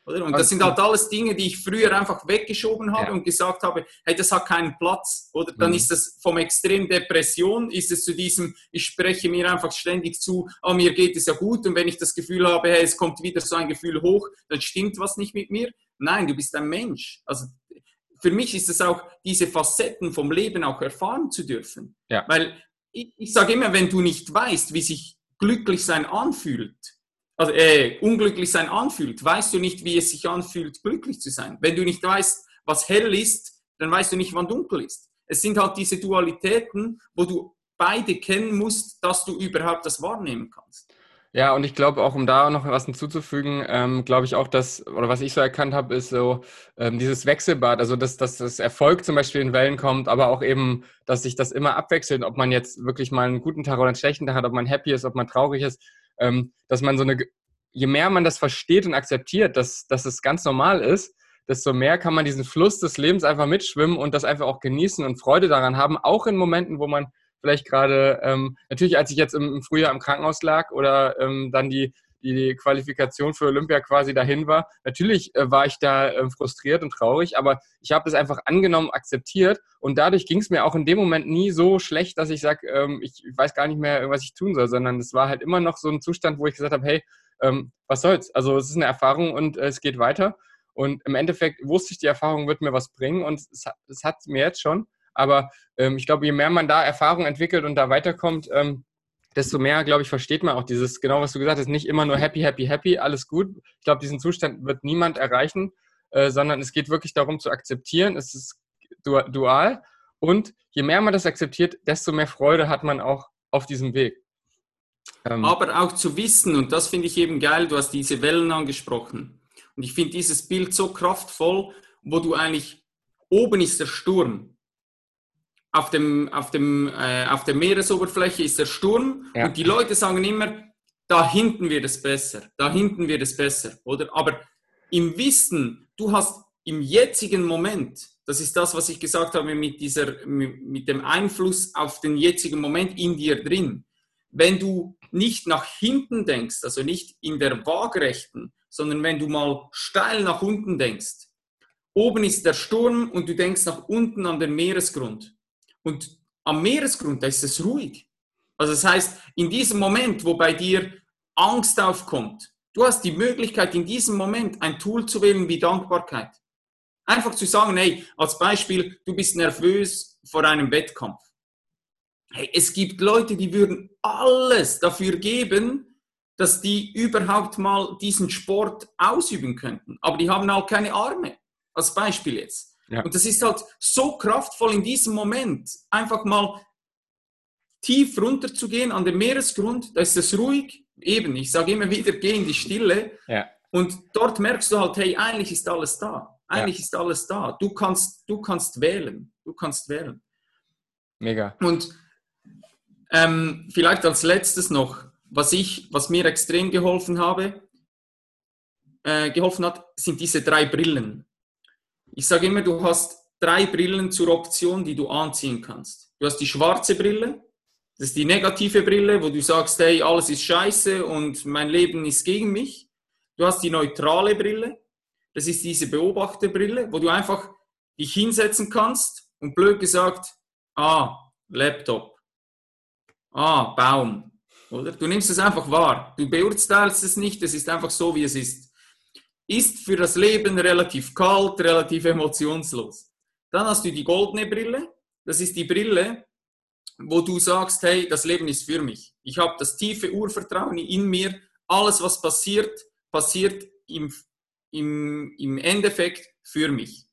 Oder? Und das sind halt alles Dinge, die ich früher einfach weggeschoben habe ja. und gesagt habe, hey, das hat keinen Platz. Oder dann mhm. ist das vom Extrem Depression, ist es zu diesem, ich spreche mir einfach ständig zu, oh, mir geht es ja gut und wenn ich das Gefühl habe, hey, es kommt wieder so ein Gefühl hoch, dann stimmt was nicht mit mir. Nein, du bist ein Mensch. Also für mich ist es auch, diese Facetten vom Leben auch erfahren zu dürfen. Ja. Weil ich, ich sage immer, wenn du nicht weißt, wie sich glücklich sein anfühlt, also äh, unglücklich sein anfühlt, weißt du nicht, wie es sich anfühlt, glücklich zu sein. Wenn du nicht weißt, was hell ist, dann weißt du nicht, wann dunkel ist. Es sind halt diese Dualitäten, wo du beide kennen musst, dass du überhaupt das wahrnehmen kannst. Ja, und ich glaube auch, um da noch was hinzuzufügen, ähm, glaube ich auch, dass, oder was ich so erkannt habe, ist so ähm, dieses Wechselbad, also dass, dass das Erfolg zum Beispiel in Wellen kommt, aber auch eben, dass sich das immer abwechselt, ob man jetzt wirklich mal einen guten Tag oder einen schlechten Tag hat, ob man happy ist, ob man traurig ist dass man so eine, je mehr man das versteht und akzeptiert, dass, dass es ganz normal ist, desto mehr kann man diesen Fluss des Lebens einfach mitschwimmen und das einfach auch genießen und Freude daran haben, auch in Momenten, wo man vielleicht gerade, ähm, natürlich als ich jetzt im, im, Frühjahr im Krankenhaus lag oder ähm, dann die, die Qualifikation für Olympia quasi dahin war. Natürlich äh, war ich da äh, frustriert und traurig, aber ich habe es einfach angenommen, akzeptiert und dadurch ging es mir auch in dem Moment nie so schlecht, dass ich sage, ähm, ich weiß gar nicht mehr, was ich tun soll, sondern es war halt immer noch so ein Zustand, wo ich gesagt habe, hey, ähm, was soll's? Also es ist eine Erfahrung und äh, es geht weiter. Und im Endeffekt wusste ich, die Erfahrung wird mir was bringen und es, es hat mir jetzt schon. Aber ähm, ich glaube, je mehr man da Erfahrung entwickelt und da weiterkommt, ähm, desto mehr, glaube ich, versteht man auch dieses, genau was du gesagt hast, nicht immer nur happy, happy, happy, alles gut. Ich glaube, diesen Zustand wird niemand erreichen, äh, sondern es geht wirklich darum zu akzeptieren, es ist dual und je mehr man das akzeptiert, desto mehr Freude hat man auch auf diesem Weg. Ähm, Aber auch zu wissen, und das finde ich eben geil, du hast diese Wellen angesprochen. Und ich finde dieses Bild so kraftvoll, wo du eigentlich oben ist der Sturm. Auf, dem, auf, dem, äh, auf der Meeresoberfläche ist der Sturm ja. und die Leute sagen immer, da hinten wird es besser, da hinten wird es besser, oder? Aber im Wissen, du hast im jetzigen Moment, das ist das, was ich gesagt habe mit, dieser, mit dem Einfluss auf den jetzigen Moment in dir drin. Wenn du nicht nach hinten denkst, also nicht in der Waagrechten, sondern wenn du mal steil nach unten denkst, oben ist der Sturm und du denkst nach unten an den Meeresgrund. Und am Meeresgrund, da ist es ruhig. Also das heißt, in diesem Moment, wo bei dir Angst aufkommt, du hast die Möglichkeit, in diesem Moment ein Tool zu wählen wie Dankbarkeit. Einfach zu sagen, hey, als Beispiel, du bist nervös vor einem Wettkampf. Hey, es gibt Leute, die würden alles dafür geben, dass die überhaupt mal diesen Sport ausüben könnten. Aber die haben auch keine Arme. Als Beispiel jetzt. Ja. Und das ist halt so kraftvoll in diesem Moment, einfach mal tief runterzugehen an den Meeresgrund, da ist es ruhig, eben, ich sage immer wieder, geh in die Stille. Ja. Und dort merkst du halt, hey, eigentlich ist alles da. Eigentlich ja. ist alles da. Du kannst, du kannst wählen. Du kannst wählen. Mega. Und ähm, vielleicht als letztes noch, was ich, was mir extrem geholfen habe, äh, geholfen hat, sind diese drei Brillen. Ich sage immer, du hast drei Brillen zur Option, die du anziehen kannst. Du hast die schwarze Brille, das ist die negative Brille, wo du sagst, hey, alles ist scheiße und mein Leben ist gegen mich. Du hast die neutrale Brille, das ist diese Beobachterbrille, wo du einfach dich hinsetzen kannst und blöd gesagt, ah, Laptop, ah, Baum, oder? Du nimmst es einfach wahr. Du beurteilst es nicht, es ist einfach so, wie es ist. Ist für das Leben relativ kalt, relativ emotionslos. Dann hast du die goldene Brille. Das ist die Brille, wo du sagst, hey, das Leben ist für mich. Ich habe das tiefe Urvertrauen in mir. Alles, was passiert, passiert im im, im Endeffekt für mich.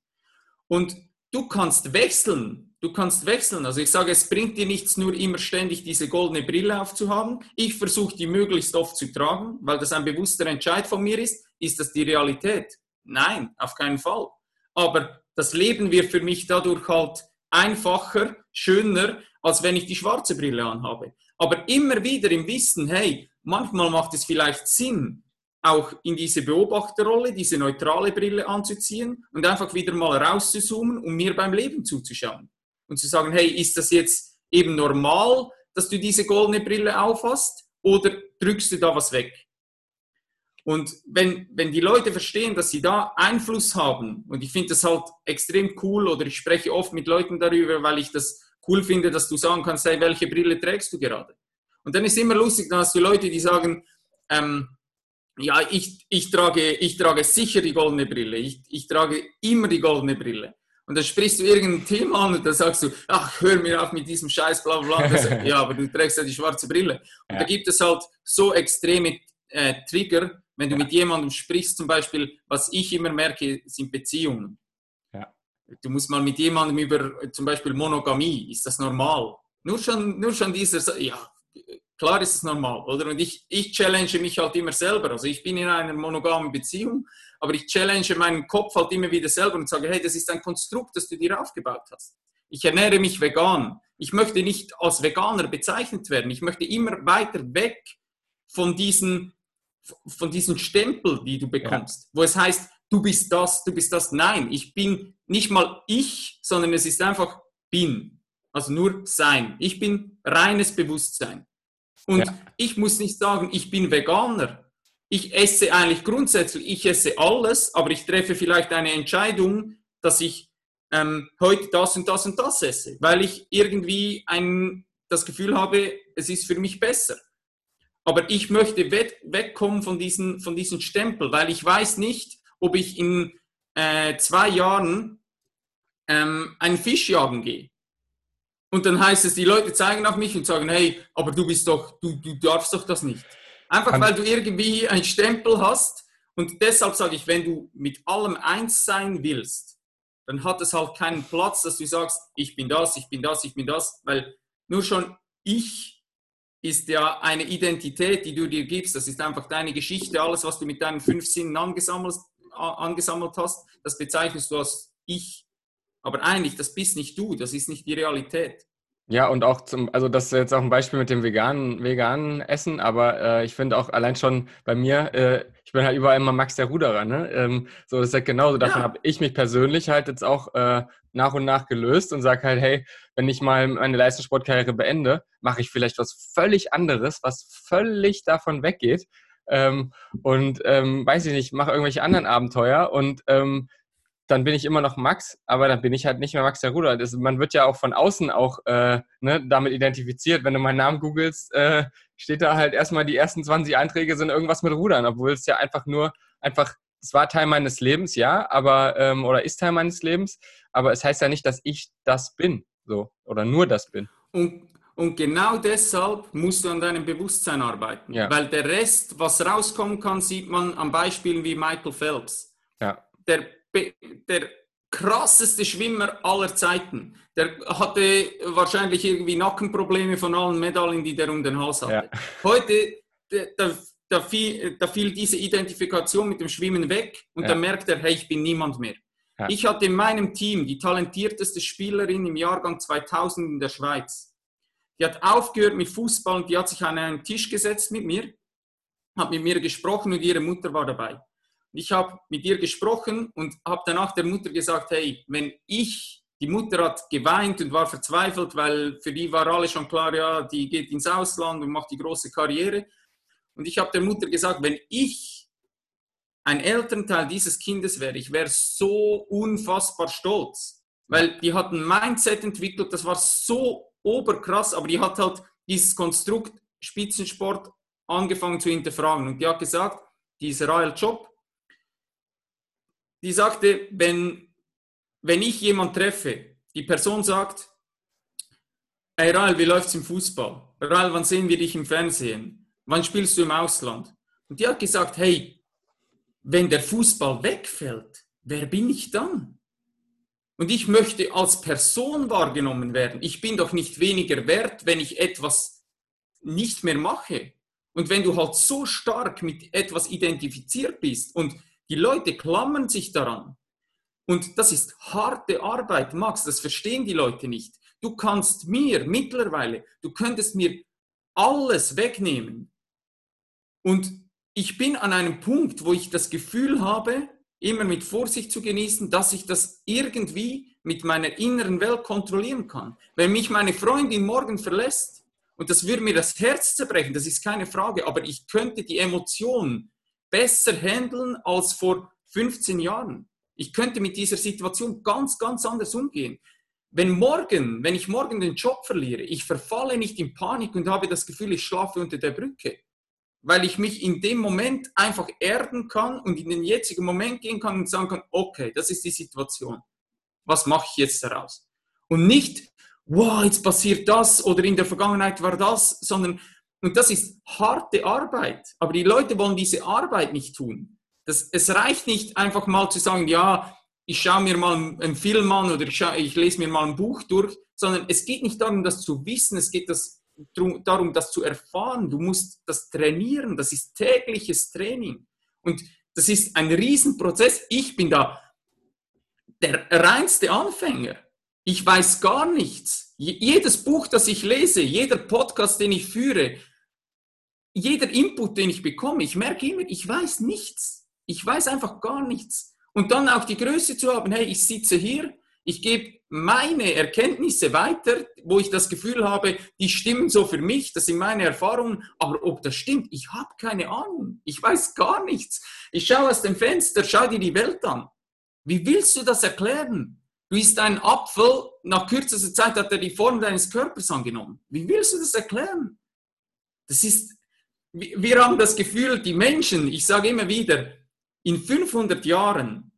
Und du kannst wechseln. Du kannst wechseln. Also ich sage, es bringt dir nichts, nur immer ständig diese goldene Brille aufzuhaben. Ich versuche die möglichst oft zu tragen, weil das ein bewusster Entscheid von mir ist. Ist das die Realität? Nein, auf keinen Fall. Aber das Leben wird für mich dadurch halt einfacher, schöner, als wenn ich die schwarze Brille anhabe. Aber immer wieder im Wissen, hey, manchmal macht es vielleicht Sinn, auch in diese Beobachterrolle, diese neutrale Brille anzuziehen und einfach wieder mal rauszuzoomen, um mir beim Leben zuzuschauen. Und zu sagen, hey, ist das jetzt eben normal, dass du diese goldene Brille aufhast oder drückst du da was weg? Und wenn, wenn die Leute verstehen, dass sie da Einfluss haben, und ich finde das halt extrem cool, oder ich spreche oft mit Leuten darüber, weil ich das cool finde, dass du sagen kannst, hey, welche Brille trägst du gerade? Und dann ist immer lustig, dann hast du Leute, die sagen, ähm, ja, ich, ich, trage, ich trage sicher die goldene Brille. Ich, ich trage immer die goldene Brille. Und dann sprichst du irgendein Thema an und dann sagst du, ach, hör mir auf mit diesem Scheiß, bla bla bla. ja, aber du trägst ja die schwarze Brille. Und ja. da gibt es halt so extreme äh, Trigger, wenn du ja. mit jemandem sprichst, zum Beispiel, was ich immer merke, sind Beziehungen. Ja. Du musst mal mit jemandem über zum Beispiel Monogamie, ist das normal? Nur schon, nur schon dieser, ja, Klar ist es normal, oder? Und ich, ich challenge mich halt immer selber. Also ich bin in einer monogamen Beziehung, aber ich challenge meinen Kopf halt immer wieder selber und sage, hey, das ist ein Konstrukt, das du dir aufgebaut hast. Ich ernähre mich vegan. Ich möchte nicht als Veganer bezeichnet werden. Ich möchte immer weiter weg von diesen, von diesen Stempel, die du bekommst, ja. wo es heißt, du bist das, du bist das. Nein, ich bin nicht mal ich, sondern es ist einfach bin. Also nur sein. Ich bin reines Bewusstsein. Und ja. ich muss nicht sagen, ich bin Veganer. Ich esse eigentlich grundsätzlich, ich esse alles, aber ich treffe vielleicht eine Entscheidung, dass ich ähm, heute das und das und das esse, weil ich irgendwie ein, das Gefühl habe, es ist für mich besser. Aber ich möchte weg, wegkommen von diesen, von diesen Stempel, weil ich weiß nicht, ob ich in äh, zwei Jahren ähm, einen Fisch jagen gehe. Und dann heißt es, die Leute zeigen auf mich und sagen, hey, aber du bist doch, du, du darfst doch das nicht. Einfach weil du irgendwie einen Stempel hast. Und deshalb sage ich, wenn du mit allem eins sein willst, dann hat es halt keinen Platz, dass du sagst, ich bin das, ich bin das, ich bin das, weil nur schon ich ist ja eine Identität, die du dir gibst. Das ist einfach deine Geschichte, alles, was du mit deinen fünf Sinnen angesammelt, angesammelt hast, das bezeichnest du als ich. Aber eigentlich, das bist nicht du, das ist nicht die Realität. Ja, und auch zum, also das ist jetzt auch ein Beispiel mit dem veganen, veganen Essen, aber äh, ich finde auch allein schon bei mir, äh, ich bin halt überall immer Max der Ruderer, ne? Ähm, so, das ist halt genauso. Davon ja. habe ich mich persönlich halt jetzt auch äh, nach und nach gelöst und sage halt, hey, wenn ich mal meine Leistungssportkarriere beende, mache ich vielleicht was völlig anderes, was völlig davon weggeht. Ähm, und ähm, weiß ich nicht, mache irgendwelche anderen Abenteuer und ähm, dann bin ich immer noch Max, aber dann bin ich halt nicht mehr Max der Ruder. Das, man wird ja auch von außen auch äh, ne, damit identifiziert. Wenn du meinen Namen googelst, äh, steht da halt erstmal die ersten 20 Einträge sind irgendwas mit Rudern, obwohl es ja einfach nur, einfach, es war Teil meines Lebens, ja, aber, ähm, oder ist Teil meines Lebens, aber es heißt ja nicht, dass ich das bin, so, oder nur das bin. Und, und genau deshalb musst du an deinem Bewusstsein arbeiten, ja. weil der Rest, was rauskommen kann, sieht man an Beispielen wie Michael Phelps. Ja. Der der krasseste Schwimmer aller Zeiten. Der hatte wahrscheinlich irgendwie Nackenprobleme von allen Medaillen, die der um den Hals hatte. Ja. Heute, da, da, fiel, da, fiel, diese Identifikation mit dem Schwimmen weg und ja. dann merkt er, hey, ich bin niemand mehr. Ja. Ich hatte in meinem Team die talentierteste Spielerin im Jahrgang 2000 in der Schweiz. Die hat aufgehört mit Fußball und die hat sich an einen Tisch gesetzt mit mir, hat mit mir gesprochen und ihre Mutter war dabei. Ich habe mit ihr gesprochen und habe danach der Mutter gesagt, hey, wenn ich, die Mutter hat geweint und war verzweifelt, weil für die war alles schon klar, ja, die geht ins Ausland und macht die große Karriere. Und ich habe der Mutter gesagt, wenn ich ein Elternteil dieses Kindes wäre, ich wäre so unfassbar stolz, weil die hat ein Mindset entwickelt, das war so oberkrass, aber die hat halt dieses Konstrukt Spitzensport angefangen zu hinterfragen und die hat gesagt, dieser Royal Job, die sagte, wenn, wenn ich jemanden treffe, die Person sagt, hey Rael, wie läuft's im Fußball? Rael, wann sehen wir dich im Fernsehen? Wann spielst du im Ausland? Und die hat gesagt, hey, wenn der Fußball wegfällt, wer bin ich dann? Und ich möchte als Person wahrgenommen werden. Ich bin doch nicht weniger wert, wenn ich etwas nicht mehr mache. Und wenn du halt so stark mit etwas identifiziert bist und die Leute klammern sich daran. Und das ist harte Arbeit, Max, das verstehen die Leute nicht. Du kannst mir mittlerweile, du könntest mir alles wegnehmen. Und ich bin an einem Punkt, wo ich das Gefühl habe, immer mit Vorsicht zu genießen, dass ich das irgendwie mit meiner inneren Welt kontrollieren kann. Wenn mich meine Freundin morgen verlässt, und das würde mir das Herz zerbrechen, das ist keine Frage, aber ich könnte die Emotionen besser handeln als vor 15 Jahren. Ich könnte mit dieser Situation ganz, ganz anders umgehen. Wenn morgen, wenn ich morgen den Job verliere, ich verfalle nicht in Panik und habe das Gefühl, ich schlafe unter der Brücke, weil ich mich in dem Moment einfach erden kann und in den jetzigen Moment gehen kann und sagen kann, okay, das ist die Situation. Was mache ich jetzt daraus? Und nicht, wow, jetzt passiert das oder in der Vergangenheit war das, sondern und das ist harte Arbeit. Aber die Leute wollen diese Arbeit nicht tun. Das, es reicht nicht einfach mal zu sagen, ja, ich schaue mir mal einen Film an oder ich, schaue, ich lese mir mal ein Buch durch, sondern es geht nicht darum, das zu wissen, es geht das, darum, das zu erfahren. Du musst das trainieren, das ist tägliches Training. Und das ist ein Riesenprozess. Ich bin da der reinste Anfänger. Ich weiß gar nichts. Jedes Buch, das ich lese, jeder Podcast, den ich führe, jeder Input, den ich bekomme, ich merke immer, ich weiß nichts. Ich weiß einfach gar nichts. Und dann auch die Größe zu haben, hey, ich sitze hier, ich gebe meine Erkenntnisse weiter, wo ich das Gefühl habe, die stimmen so für mich, das sind meine Erfahrungen, aber ob das stimmt, ich habe keine Ahnung. Ich weiß gar nichts. Ich schaue aus dem Fenster, schau dir die Welt an. Wie willst du das erklären? Du isst einen Apfel, nach kürzester Zeit hat er die Form deines Körpers angenommen. Wie willst du das erklären? Das ist wir haben das Gefühl, die Menschen, ich sage immer wieder, in 500 Jahren,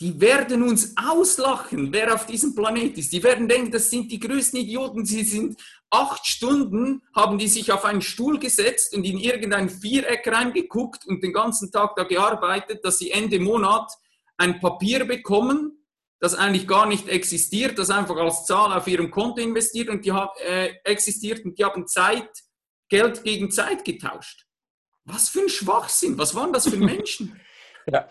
die werden uns auslachen, wer auf diesem Planet ist. Die werden denken, das sind die größten Idioten. Sie sind acht Stunden, haben die sich auf einen Stuhl gesetzt und in irgendein Viereck reingeguckt und den ganzen Tag da gearbeitet, dass sie Ende Monat ein Papier bekommen, das eigentlich gar nicht existiert, das einfach als Zahl auf ihrem Konto investiert und die äh, existiert und die haben Zeit, Geld gegen Zeit getauscht. Was für ein Schwachsinn, was waren das für Menschen? Ja.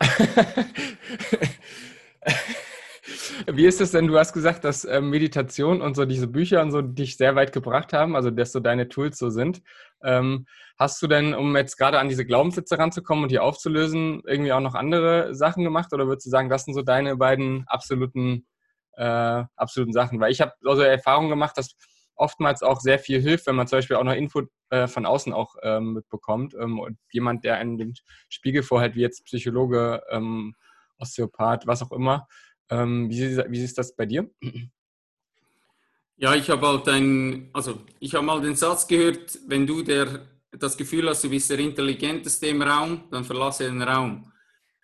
Wie ist es denn? Du hast gesagt, dass ähm, Meditation und so diese Bücher und so dich sehr weit gebracht haben, also dass so deine Tools so sind. Ähm, hast du denn, um jetzt gerade an diese Glaubenssätze ranzukommen und die aufzulösen, irgendwie auch noch andere Sachen gemacht? Oder würdest du sagen, das sind so deine beiden absoluten, äh, absoluten Sachen? Weil ich habe also Erfahrungen gemacht, dass oftmals auch sehr viel hilft, wenn man zum Beispiel auch noch Info äh, von außen auch ähm, mitbekommt. Ähm, und jemand, der einen den Spiegel vorhält, wie jetzt Psychologe, ähm, Osteopath, was auch immer. Ähm, wie, wie ist das bei dir? Ja, ich habe halt ein, also ich habe mal den Satz gehört, wenn du der, das Gefühl hast, du bist der Intelligenteste im Raum, dann verlasse den Raum.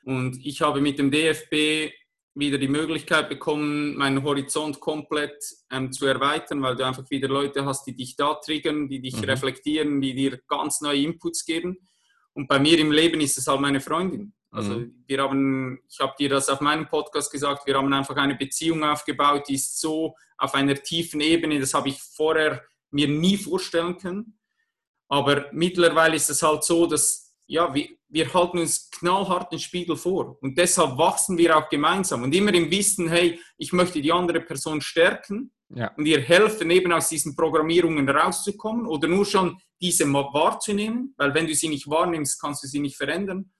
Und ich habe mit dem DFB wieder die Möglichkeit bekommen, meinen Horizont komplett ähm, zu erweitern, weil du einfach wieder Leute hast, die dich da triggern, die dich mhm. reflektieren, die dir ganz neue Inputs geben. Und bei mir im Leben ist es halt meine Freundin. Also mhm. wir haben, ich habe dir das auf meinem Podcast gesagt, wir haben einfach eine Beziehung aufgebaut, die ist so auf einer tiefen Ebene, das habe ich vorher mir nie vorstellen können. Aber mittlerweile ist es halt so, dass ja, wir, wir halten uns knallhart den Spiegel vor und deshalb wachsen wir auch gemeinsam und immer im Wissen, hey, ich möchte die andere Person stärken ja. und ihr helfen, eben aus diesen Programmierungen rauszukommen oder nur schon diese wahrzunehmen, weil wenn du sie nicht wahrnimmst, kannst du sie nicht verändern.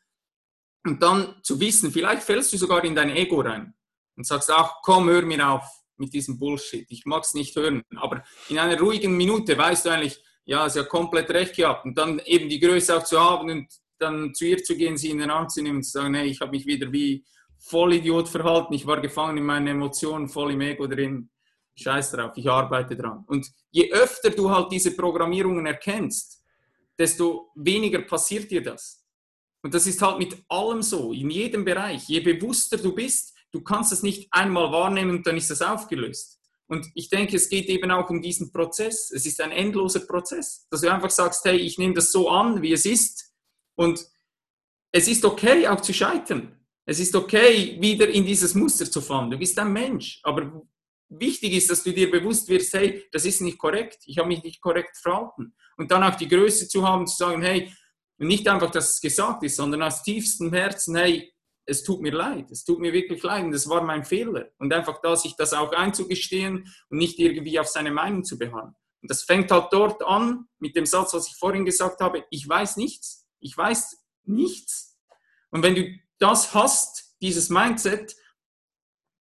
Und dann zu wissen, vielleicht fällst du sogar in dein Ego rein und sagst auch, komm, hör mir auf mit diesem Bullshit. Ich mag es nicht hören. Aber in einer ruhigen Minute weißt du eigentlich, ja, sie hat komplett recht gehabt. Und dann eben die Größe auch zu haben und dann zu ihr zu gehen, sie in den Arm zu nehmen und zu sagen, hey, ich habe mich wieder wie Vollidiot verhalten. Ich war gefangen in meinen Emotionen, voll im Ego drin. Scheiß drauf, ich arbeite dran. Und je öfter du halt diese Programmierungen erkennst, desto weniger passiert dir das. Und das ist halt mit allem so, in jedem Bereich. Je bewusster du bist, du kannst es nicht einmal wahrnehmen und dann ist es aufgelöst. Und ich denke, es geht eben auch um diesen Prozess. Es ist ein endloser Prozess, dass du einfach sagst, hey, ich nehme das so an, wie es ist. Und es ist okay, auch zu scheitern. Es ist okay, wieder in dieses Muster zu fallen. Du bist ein Mensch. Aber wichtig ist, dass du dir bewusst wirst, hey, das ist nicht korrekt. Ich habe mich nicht korrekt verhalten. Und dann auch die Größe zu haben, zu sagen, hey, und nicht einfach, dass es gesagt ist, sondern aus tiefstem Herzen, hey, es tut mir leid, es tut mir wirklich leid und das war mein Fehler. Und einfach da sich das auch einzugestehen und nicht irgendwie auf seine Meinung zu beharren. Und das fängt halt dort an mit dem Satz, was ich vorhin gesagt habe, ich weiß nichts, ich weiß nichts. Und wenn du das hast, dieses Mindset,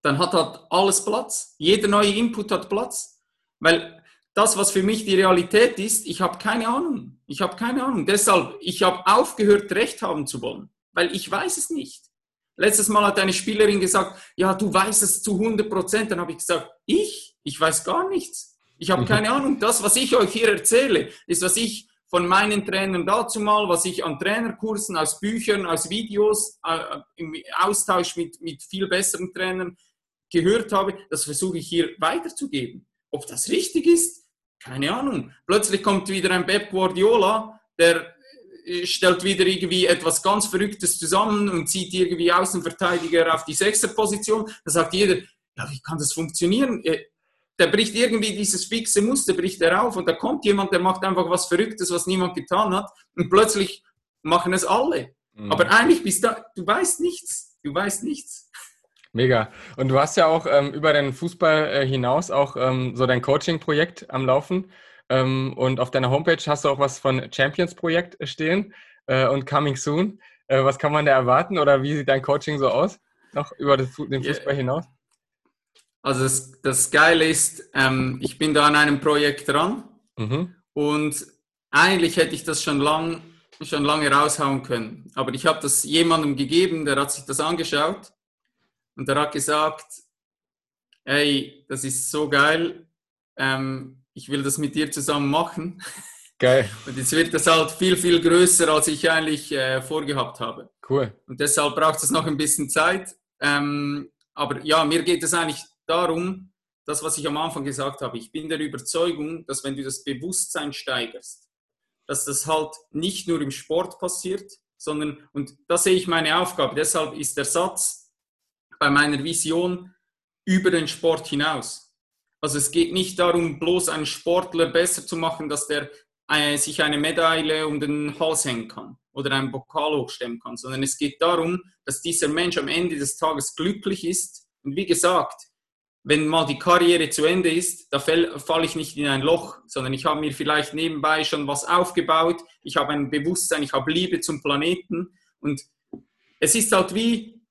dann hat halt alles Platz. Jeder neue Input hat Platz. Weil das, was für mich die Realität ist, ich habe keine Ahnung. Ich habe keine Ahnung. Deshalb, ich habe aufgehört, Recht haben zu wollen, weil ich weiß es nicht. Letztes Mal hat eine Spielerin gesagt, ja, du weißt es zu 100 Prozent. Dann habe ich gesagt, ich? Ich weiß gar nichts. Ich habe keine Ahnung. Das, was ich euch hier erzähle, ist, was ich von meinen Trainern dazu mal, was ich an Trainerkursen, aus Büchern, aus Videos, äh, im Austausch mit, mit viel besseren Trainern gehört habe, das versuche ich hier weiterzugeben. Ob das richtig ist, keine Ahnung. Plötzlich kommt wieder ein Pep Guardiola, der stellt wieder irgendwie etwas ganz Verrücktes zusammen und zieht irgendwie Außenverteidiger auf die Sechserposition. Da sagt jeder, ja, wie kann das funktionieren? Äh, der bricht irgendwie dieses fixe Muster, bricht er auf und da kommt jemand, der macht einfach was Verrücktes, was niemand getan hat und plötzlich machen es alle. Mhm. Aber eigentlich bist du, du weißt nichts. Du weißt nichts. Mega. Und du hast ja auch ähm, über den Fußball äh, hinaus auch ähm, so dein Coaching-Projekt am Laufen. Ähm, und auf deiner Homepage hast du auch was von Champions-Projekt stehen äh, und Coming Soon. Äh, was kann man da erwarten oder wie sieht dein Coaching so aus? Noch über den Fußball hinaus? Also das, das Geile ist, ähm, ich bin da an einem Projekt dran mhm. und eigentlich hätte ich das schon lang schon lange raushauen können. Aber ich habe das jemandem gegeben, der hat sich das angeschaut und er hat gesagt, hey, das ist so geil, ähm, ich will das mit dir zusammen machen. Geil. Und jetzt wird das halt viel, viel größer, als ich eigentlich äh, vorgehabt habe. Cool. Und deshalb braucht es noch ein bisschen Zeit. Ähm, aber ja, mir geht es eigentlich darum, das, was ich am Anfang gesagt habe. Ich bin der Überzeugung, dass wenn du das Bewusstsein steigerst, dass das halt nicht nur im Sport passiert, sondern, und da sehe ich meine Aufgabe. Deshalb ist der Satz bei meiner Vision über den Sport hinaus. Also es geht nicht darum, bloß einen Sportler besser zu machen, dass der äh, sich eine Medaille um den Hals hängen kann oder einen Pokal hochstemmen kann, sondern es geht darum, dass dieser Mensch am Ende des Tages glücklich ist. Und wie gesagt, wenn mal die Karriere zu Ende ist, da falle ich nicht in ein Loch, sondern ich habe mir vielleicht nebenbei schon was aufgebaut, ich habe ein Bewusstsein, ich habe Liebe zum Planeten und es ist halt wie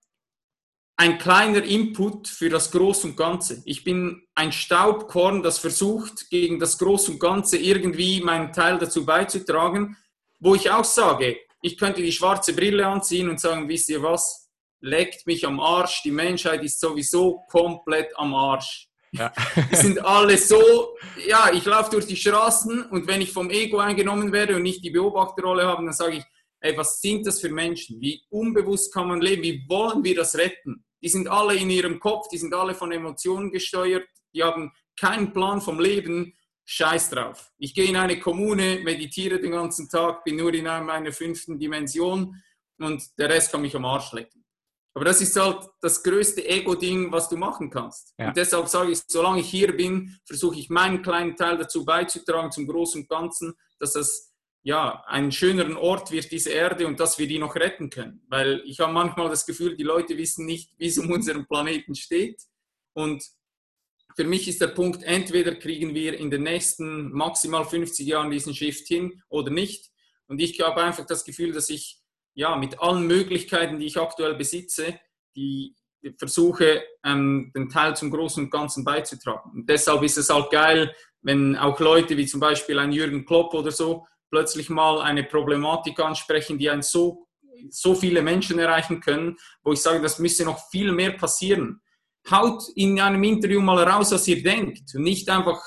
ein kleiner Input für das Groß und Ganze. Ich bin ein Staubkorn, das versucht, gegen das Groß und Ganze irgendwie meinen Teil dazu beizutragen, wo ich auch sage, ich könnte die schwarze Brille anziehen und sagen, wisst ihr was, leckt mich am Arsch, die Menschheit ist sowieso komplett am Arsch. Ja. Die sind alle so, ja, ich laufe durch die Straßen und wenn ich vom Ego eingenommen werde und nicht die Beobachterrolle habe, dann sage ich, ey, was sind das für Menschen? Wie unbewusst kann man leben? Wie wollen wir das retten? Die sind alle in ihrem Kopf, die sind alle von Emotionen gesteuert, die haben keinen Plan vom Leben. Scheiß drauf. Ich gehe in eine Kommune, meditiere den ganzen Tag, bin nur in meiner fünften Dimension und der Rest kann mich am Arsch lecken. Aber das ist halt das größte Ego-Ding, was du machen kannst. Ja. Und deshalb sage ich, solange ich hier bin, versuche ich meinen kleinen Teil dazu beizutragen, zum Großen und Ganzen, dass das ja, einen schöneren Ort wird diese Erde und dass wir die noch retten können. Weil ich habe manchmal das Gefühl, die Leute wissen nicht, wie es um unseren Planeten steht. Und für mich ist der Punkt, entweder kriegen wir in den nächsten maximal 50 Jahren diesen Shift hin oder nicht. Und ich habe einfach das Gefühl, dass ich ja mit allen Möglichkeiten, die ich aktuell besitze, die versuche, ähm, den Teil zum Großen und Ganzen beizutragen. Und deshalb ist es halt geil, wenn auch Leute wie zum Beispiel ein Jürgen Klopp oder so plötzlich mal eine Problematik ansprechen, die ein so, so viele Menschen erreichen können, wo ich sage, das müsste noch viel mehr passieren. Haut in einem Interview mal raus, was ihr denkt und nicht einfach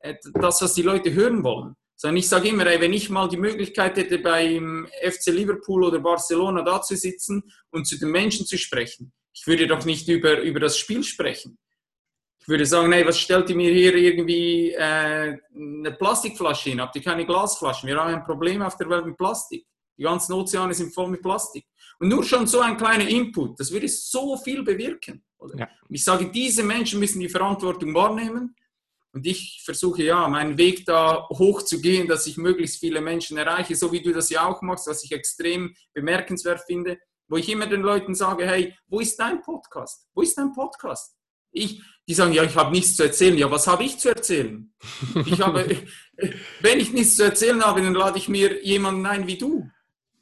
äh, das, was die Leute hören wollen. Sondern ich sage immer, ey, wenn ich mal die Möglichkeit hätte, beim FC Liverpool oder Barcelona da zu sitzen und zu den Menschen zu sprechen, ich würde doch nicht über, über das Spiel sprechen. Ich würde sagen, hey, was stellt ihr mir hier irgendwie äh, eine Plastikflasche hin? Habt ihr keine Glasflaschen? Wir haben ein Problem auf der Welt mit Plastik. Die ganzen Ozeane sind voll mit Plastik. Und nur schon so ein kleiner Input, das würde so viel bewirken. Ja. ich sage, diese Menschen müssen die Verantwortung wahrnehmen. Und ich versuche ja, meinen Weg da hochzugehen, dass ich möglichst viele Menschen erreiche, so wie du das ja auch machst, was ich extrem bemerkenswert finde, wo ich immer den Leuten sage, hey, wo ist dein Podcast? Wo ist dein Podcast? Ich, die sagen, ja, ich habe nichts zu erzählen. Ja, was habe ich zu erzählen? Ich habe, wenn ich nichts zu erzählen habe, dann lade ich mir jemanden ein wie du,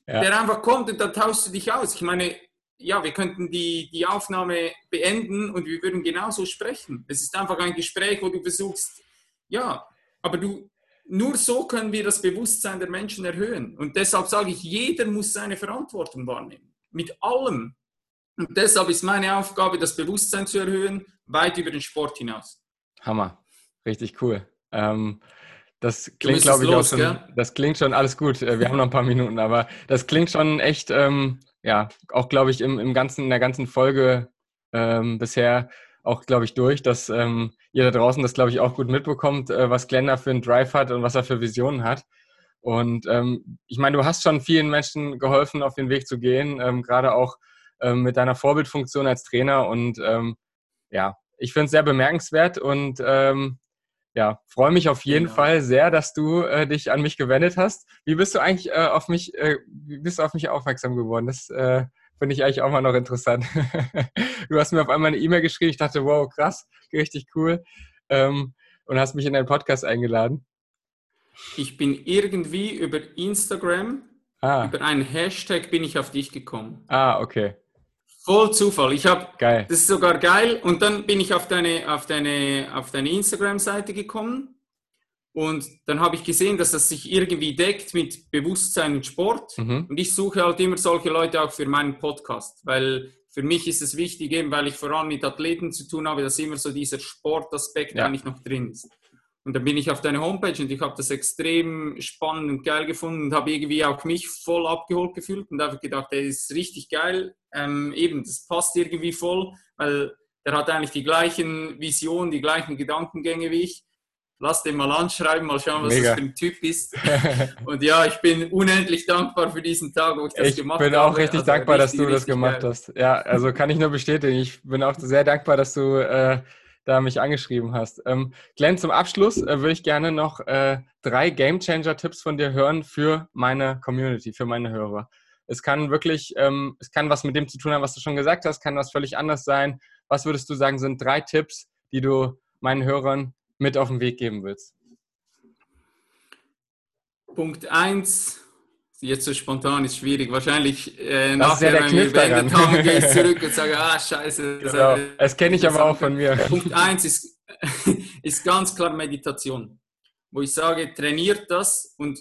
ja. der einfach kommt und dann tauschst du dich aus. Ich meine, ja, wir könnten die, die Aufnahme beenden und wir würden genauso sprechen. Es ist einfach ein Gespräch, wo du versuchst, ja, aber du, nur so können wir das Bewusstsein der Menschen erhöhen. Und deshalb sage ich, jeder muss seine Verantwortung wahrnehmen. Mit allem. Und deshalb ist meine Aufgabe, das Bewusstsein zu erhöhen, weit über den Sport hinaus. Hammer, richtig cool. Ähm, das klingt, glaube ich, los, auch schon, das klingt schon alles gut. Äh, wir haben noch ein paar Minuten, aber das klingt schon echt, ähm, ja, auch glaube ich im, im ganzen, in der ganzen Folge ähm, bisher auch, glaube ich, durch, dass ähm, ihr da draußen das, glaube ich, auch gut mitbekommt, äh, was Glenn da für einen Drive hat und was er für Visionen hat. Und ähm, ich meine, du hast schon vielen Menschen geholfen, auf den Weg zu gehen, ähm, gerade auch ähm, mit deiner Vorbildfunktion als Trainer und ähm, ja, ich finde es sehr bemerkenswert und ähm, ja, freue mich auf jeden genau. Fall sehr, dass du äh, dich an mich gewendet hast. Wie bist du eigentlich äh, auf mich, äh, wie bist du auf mich aufmerksam geworden? Das äh, finde ich eigentlich auch mal noch interessant. du hast mir auf einmal eine E-Mail geschrieben, ich dachte, wow, krass, richtig cool. Ähm, und hast mich in deinen Podcast eingeladen. Ich bin irgendwie über Instagram, ah. über einen Hashtag bin ich auf dich gekommen. Ah, okay. Voll Zufall. Ich habe, das ist sogar geil. Und dann bin ich auf deine, auf deine, auf deine Instagram-Seite gekommen und dann habe ich gesehen, dass das sich irgendwie deckt mit Bewusstsein und Sport. Mhm. Und ich suche halt immer solche Leute auch für meinen Podcast, weil für mich ist es wichtig, eben weil ich vor allem mit Athleten zu tun habe, dass immer so dieser Sportaspekt ja. eigentlich noch drin ist. Und dann bin ich auf deine Homepage und ich habe das extrem spannend und geil gefunden und habe irgendwie auch mich voll abgeholt gefühlt und habe gedacht, das ist richtig geil. Ähm, eben, das passt irgendwie voll, weil der hat eigentlich die gleichen Visionen, die gleichen Gedankengänge wie ich. Lass den mal anschreiben, mal schauen, was Mega. das für ein Typ ist. Und ja, ich bin unendlich dankbar für diesen Tag, wo ich das ich gemacht habe. Ich bin auch richtig also dankbar, richtig, dass du das gemacht geil. hast. Ja, also kann ich nur bestätigen. Ich bin auch sehr dankbar, dass du äh, da mich angeschrieben hast. Ähm, Glenn, zum Abschluss äh, würde ich gerne noch äh, drei Gamechanger-Tipps von dir hören für meine Community, für meine Hörer. Es kann wirklich, ähm, es kann was mit dem zu tun haben, was du schon gesagt hast, kann was völlig anders sein. Was würdest du sagen, sind drei Tipps, die du meinen Hörern mit auf den Weg geben willst? Punkt 1, jetzt so spontan ist schwierig. Wahrscheinlich äh, nachher, ja wenn wir beendet haben, gehe ich zurück und sage, ah, scheiße. Das, genau. das kenne ich aber auch von mir. Punkt 1 ist, ist ganz klar Meditation. Wo ich sage, trainiert das und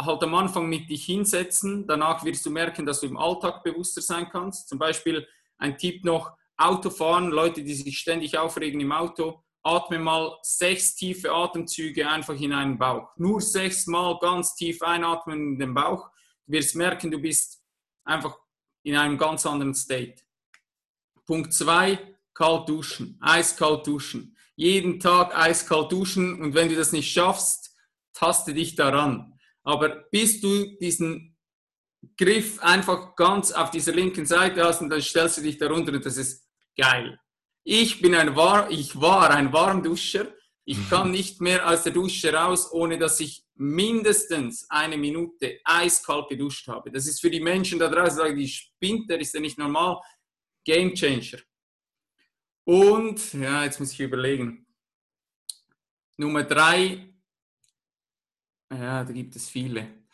halt am Anfang mit dich hinsetzen. Danach wirst du merken, dass du im Alltag bewusster sein kannst. Zum Beispiel ein Tipp noch, Autofahren, Leute, die sich ständig aufregen im Auto, atme mal sechs tiefe Atemzüge einfach in einen Bauch. Nur sechs Mal ganz tief einatmen in den Bauch. Du wirst merken, du bist einfach in einem ganz anderen State. Punkt zwei, kalt duschen, eiskalt duschen. Jeden Tag eiskalt duschen und wenn du das nicht schaffst, taste dich daran. Aber bis du diesen Griff einfach ganz auf dieser linken Seite hast und dann stellst du dich darunter und das ist geil. Ich bin ein War ich war ein Warmduscher. Ich kann nicht mehr aus der Dusche raus, ohne dass ich mindestens eine Minute eiskalt geduscht habe. Das ist für die Menschen da draußen, sagen, die spinnt, der ist ja nicht normal. Game Changer. Und, ja, jetzt muss ich überlegen. Nummer drei, ja, da gibt es viele.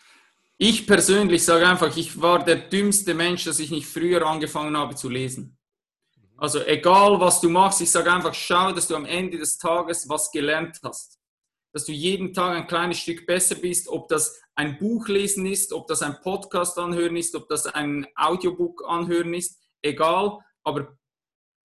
Ich persönlich sage einfach, ich war der dümmste Mensch, dass ich nicht früher angefangen habe zu lesen. Also egal, was du machst, ich sage einfach, schau, dass du am Ende des Tages was gelernt hast. Dass du jeden Tag ein kleines Stück besser bist, ob das ein Buch lesen ist, ob das ein Podcast anhören ist, ob das ein Audiobook anhören ist, egal, aber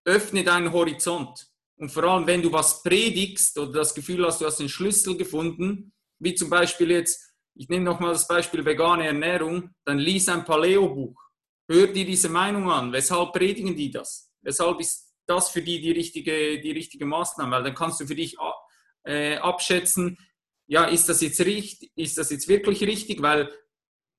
öffne deinen Horizont. Und vor allem, wenn du was predigst oder das Gefühl hast, du hast den Schlüssel gefunden, wie zum Beispiel jetzt, ich nehme nochmal das Beispiel vegane Ernährung, dann lies ein Paleo-Buch. Hör dir diese Meinung an. Weshalb predigen die das? Weshalb ist das für die die richtige, die richtige Maßnahme? Weil dann kannst du für dich äh, abschätzen, ja, ist das jetzt richtig, ist das jetzt wirklich richtig? Weil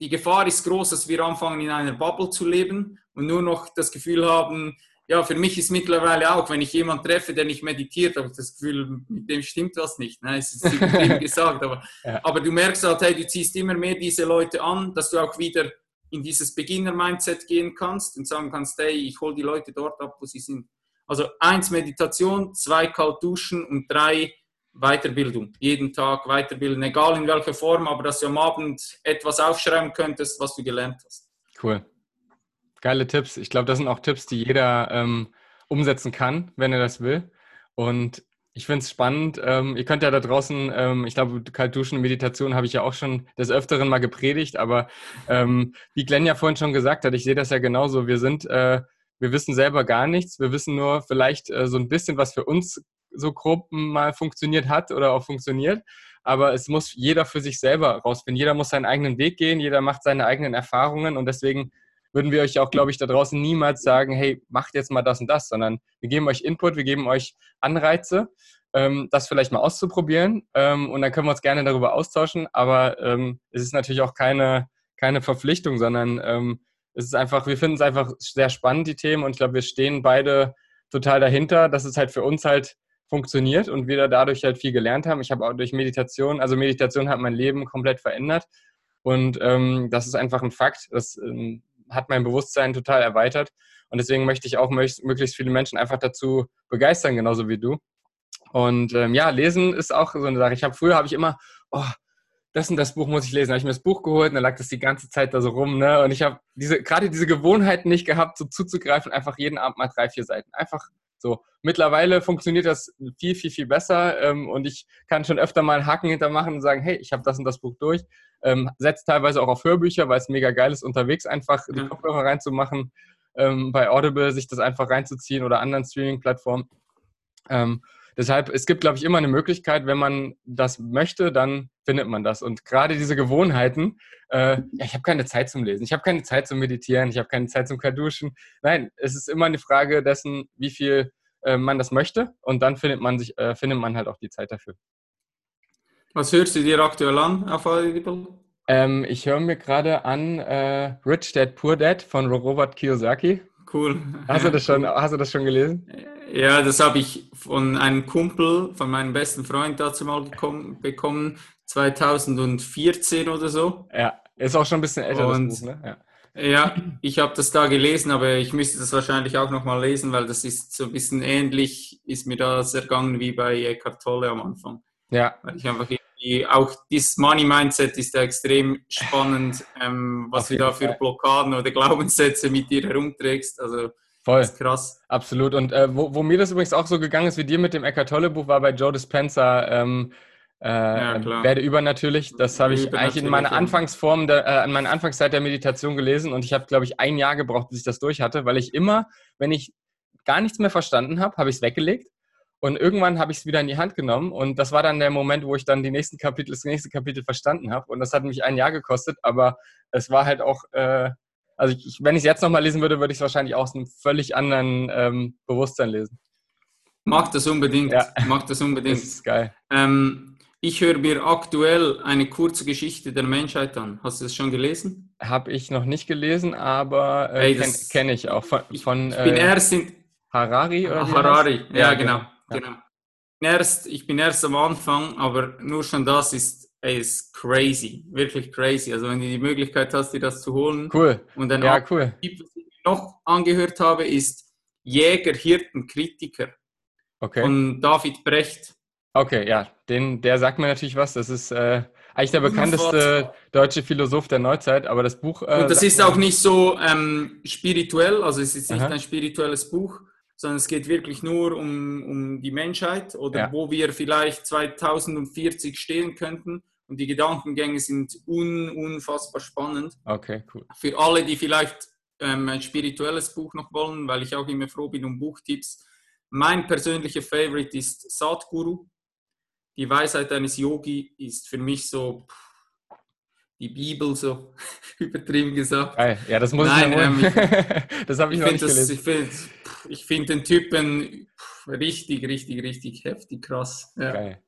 die Gefahr ist groß, dass wir anfangen, in einer Bubble zu leben und nur noch das Gefühl haben, ja, für mich ist mittlerweile auch, wenn ich jemanden treffe, der nicht meditiert, habe ich das Gefühl, mit dem stimmt was nicht. Ne? Es ist übertrieben gesagt, aber, ja. aber du merkst halt, hey, du ziehst immer mehr diese Leute an, dass du auch wieder in dieses Beginner-Mindset gehen kannst und sagen kannst, hey, ich hole die Leute dort ab, wo sie sind. Also eins Meditation, zwei kalt duschen und drei Weiterbildung. Jeden Tag weiterbilden, egal in welcher Form, aber dass du am Abend etwas aufschreiben könntest, was du gelernt hast. Cool. Geile Tipps. Ich glaube, das sind auch Tipps, die jeder ähm, umsetzen kann, wenn er das will. Und ich finde es spannend. Ähm, ihr könnt ja da draußen, ähm, ich glaube, Kaltduschen und Meditation habe ich ja auch schon des Öfteren mal gepredigt, aber ähm, wie Glenn ja vorhin schon gesagt hat, ich sehe das ja genauso. Wir sind, äh, wir wissen selber gar nichts. Wir wissen nur vielleicht äh, so ein bisschen, was für uns so grob mal funktioniert hat oder auch funktioniert. Aber es muss jeder für sich selber rausfinden. Jeder muss seinen eigenen Weg gehen, jeder macht seine eigenen Erfahrungen und deswegen würden wir euch auch, glaube ich, da draußen niemals sagen, hey, macht jetzt mal das und das, sondern wir geben euch Input, wir geben euch Anreize, ähm, das vielleicht mal auszuprobieren ähm, und dann können wir uns gerne darüber austauschen, aber ähm, es ist natürlich auch keine, keine Verpflichtung, sondern ähm, es ist einfach, wir finden es einfach sehr spannend, die Themen und ich glaube, wir stehen beide total dahinter, dass es halt für uns halt funktioniert und wir dadurch halt viel gelernt haben. Ich habe auch durch Meditation, also Meditation hat mein Leben komplett verändert und ähm, das ist einfach ein Fakt. Das ähm, hat mein Bewusstsein total erweitert. Und deswegen möchte ich auch möglichst viele Menschen einfach dazu begeistern, genauso wie du. Und ähm, ja, lesen ist auch so eine Sache. Ich habe früher habe ich immer, oh, das und das Buch muss ich lesen. habe ich mir das Buch geholt und dann lag das die ganze Zeit da so rum. Ne? Und ich habe diese, gerade diese Gewohnheit nicht gehabt, so zuzugreifen, einfach jeden Abend mal drei, vier Seiten. Einfach so. Mittlerweile funktioniert das viel, viel, viel besser. Ähm, und ich kann schon öfter mal einen Haken hintermachen und sagen, hey, ich habe das und das Buch durch. Ähm, setzt teilweise auch auf Hörbücher, weil es mega geil ist, unterwegs einfach die Kopfhörer reinzumachen, ähm, bei Audible sich das einfach reinzuziehen oder anderen Streaming-Plattformen. Ähm, deshalb, es gibt, glaube ich, immer eine Möglichkeit, wenn man das möchte, dann findet man das. Und gerade diese Gewohnheiten, äh, ja, ich habe keine Zeit zum Lesen, ich habe keine Zeit zum Meditieren, ich habe keine Zeit zum Karduschen. Nein, es ist immer eine Frage dessen, wie viel äh, man das möchte. Und dann findet man sich, äh, findet man halt auch die Zeit dafür. Was hörst du dir aktuell an auf Audible? Ähm, ich höre mir gerade an äh, Rich Dad Poor Dad von Robert Kiyosaki. Cool. Hast du das schon, hast du das schon gelesen? Ja, das habe ich von einem Kumpel, von meinem besten Freund dazu mal bekommen, bekommen 2014 oder so. Ja, ist auch schon ein bisschen älter, Und, Buch, ne? Ja. Ja, ich habe das da gelesen, aber ich müsste das wahrscheinlich auch nochmal lesen, weil das ist so ein bisschen ähnlich, ist mir das ergangen wie bei Eckhart Tolle am Anfang. Ja. Weil ich einfach irgendwie, auch dieses Money Mindset ist ja extrem spannend, ähm, was du da für. Blockaden oder Glaubenssätze mit dir herumträgst. Also, Voll. das ist krass. Absolut. Und äh, wo, wo mir das übrigens auch so gegangen ist wie dir mit dem Eckart Tolle Buch, war bei Joe Dispenza ähm, äh, klar. Werde übernatürlich. Das habe ich eigentlich in meiner ja. Anfangsform, der, äh, in meiner Anfangszeit der Meditation gelesen und ich habe, glaube ich, ein Jahr gebraucht, bis ich das durch hatte, weil ich immer, wenn ich gar nichts mehr verstanden habe, habe ich es weggelegt und irgendwann habe ich es wieder in die Hand genommen und das war dann der Moment, wo ich dann die nächsten Kapitel, das nächste Kapitel verstanden habe und das hat mich ein Jahr gekostet, aber es war halt auch, äh, also ich, wenn ich es jetzt nochmal lesen würde, würde ich es wahrscheinlich aus einem völlig anderen ähm, Bewusstsein lesen. Mach das unbedingt. Ja. Mach das unbedingt. Das ist geil. Ähm, ich höre mir aktuell eine kurze Geschichte der Menschheit an. Hast du das schon gelesen? Habe ich noch nicht gelesen, aber äh, Ey, kenne kenn ich auch von, Ich, von ich bin äh, erst in Harari oder wie Harari. heißt? Ja, genau. Ja. genau. Bin Erst, ich bin erst am Anfang, aber nur schon das ist, ey, ist crazy. Wirklich crazy. Also wenn du die Möglichkeit hast, dir das zu holen. Cool. Und ein Ja, cool. Typ, was ich noch angehört habe, ist Jäger, Hirten, Kritiker Okay. von David Brecht. Okay, ja, den, der sagt mir natürlich was. Das ist äh, eigentlich der bekannteste deutsche Philosoph der Neuzeit, aber das Buch. Äh, Und das ist auch nicht so ähm, spirituell, also es ist nicht Aha. ein spirituelles Buch, sondern es geht wirklich nur um, um die Menschheit oder Ja. wo wir vielleicht 2040 stehen könnten. Und die Gedankengänge sind un, unfassbar spannend. Okay, cool. Für alle, die vielleicht ähm, ein spirituelles Buch noch wollen, weil ich auch immer froh bin um Buchtipps. Mein persönlicher Favorite ist Satguru. Die Weisheit eines Yogi ist für mich so pff, die Bibel, so übertrieben gesagt. Ja, das muss Nein, ich ähm, das habe ich, Ich noch nicht finde gelesen. ich find, ich find den Typen pff, richtig, richtig, richtig heftig krass. Ja. Geil.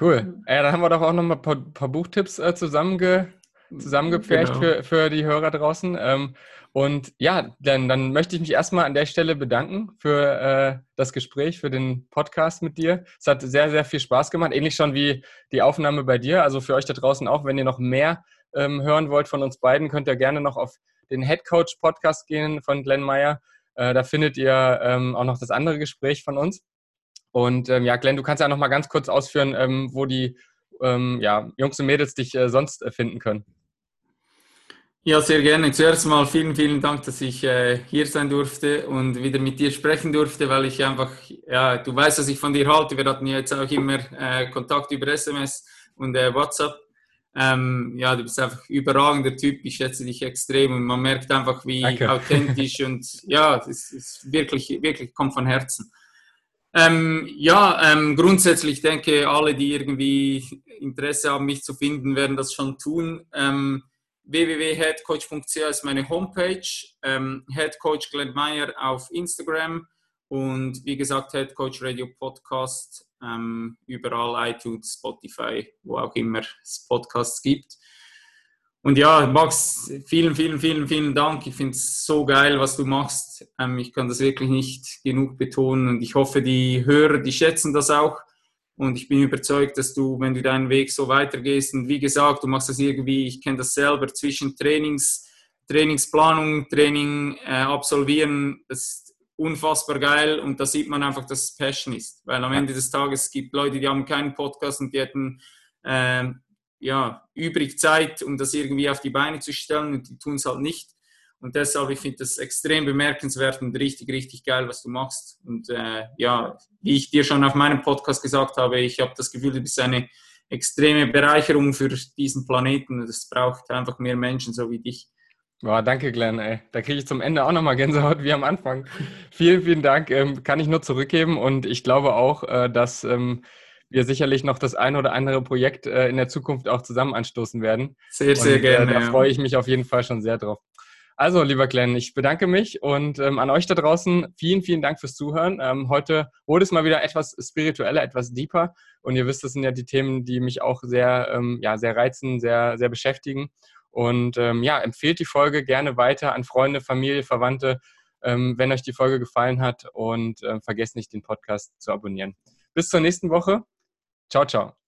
Cool. Ja, dann haben wir doch auch noch mal ein paar, paar Buchtipps äh, zusammenge, zusammengepfercht Genau. für, für die Hörer draußen. Ähm, und ja, dann, dann möchte ich mich erstmal an der Stelle bedanken für äh, das Gespräch, für den Podcast mit dir. Es hat sehr, sehr viel Spaß gemacht, ähnlich schon wie die Aufnahme bei dir. Also für euch da draußen auch, wenn ihr noch mehr ähm, hören wollt von uns beiden, könnt ihr gerne noch auf den Head Coach Podcast gehen von Glenn Meyer. Äh, da findet ihr ähm, auch noch das andere Gespräch von uns. Und ähm, ja, Glenn, du kannst ja noch mal ganz kurz ausführen, ähm, wo die ähm, ja, Jungs und Mädels dich äh, sonst äh, finden können. Ja, sehr gerne. Zuerst mal vielen, vielen Dank, dass ich äh, hier sein durfte und wieder mit dir sprechen durfte, weil ich einfach, ja, du weißt, was ich von dir halte. Wir hatten ja jetzt auch immer äh, Kontakt über SMS und äh, WhatsApp. Ähm, ja, du bist einfach überragender Typ. Ich schätze dich extrem und man merkt einfach, wie Danke. authentisch und ja, das ist wirklich, wirklich kommt von Herzen. Ähm, ja, ähm, grundsätzlich denke alle, die irgendwie Interesse haben, mich zu finden, werden das schon tun. Ähm, www.headcoach.ch ist meine Homepage, ähm, Headcoach Glenn Meyer auf Instagram und wie gesagt Headcoach Radio Podcast, ähm, überall iTunes, Spotify, wo auch immer es Podcasts gibt. Und ja, Max, vielen, vielen, vielen, vielen Dank. Ich finde es so geil, was du machst. Ähm, ich kann das wirklich nicht genug betonen und ich hoffe, die Hörer, die schätzen das auch. Und ich bin überzeugt, dass du, wenn du deinen Weg so weitergehst, und wie gesagt, du machst das irgendwie, ich kenne das selber, zwischen Trainings, Trainingsplanung, Training äh, absolvieren, das ist unfassbar geil und da sieht man einfach, dass es Passion ist. Weil am Ende des Tages gibt es Leute, die haben keinen Podcast und die hätten ähm, ja, übrig Zeit, um das irgendwie auf die Beine zu stellen und die tun es halt nicht. Und deshalb, ich finde das extrem bemerkenswert und richtig, richtig geil, was du machst. Und äh, ja, wie ich dir schon auf meinem Podcast gesagt habe, ich habe das Gefühl, du bist eine extreme Bereicherung für diesen Planeten. Und es braucht einfach mehr Menschen so wie dich. Boah, danke, Glenn. Ey. Da kriege ich zum Ende auch nochmal Gänsehaut wie am Anfang. vielen, vielen Dank. Ähm, kann ich nur zurückgeben und ich glaube auch, äh, dass ähm, wir sicherlich noch das ein oder andere Projekt äh, in der Zukunft auch zusammen anstoßen werden. Sehr, sehr und, gerne. Äh, da ja. freue ich mich auf jeden Fall schon sehr drauf. Also, lieber Glenn, ich bedanke mich und ähm, an euch da draußen vielen, vielen Dank fürs Zuhören. Ähm, heute wurde es mal wieder etwas spiritueller, etwas deeper. Und ihr wisst, das sind ja die Themen, die mich auch sehr, ähm, ja, sehr reizen, sehr, sehr beschäftigen. Und ähm, ja, empfehlt die Folge gerne weiter an Freunde, Familie, Verwandte, ähm, wenn euch die Folge gefallen hat. Und ähm, vergesst nicht, den Podcast zu abonnieren. Bis zur nächsten Woche. Ciao, ciao.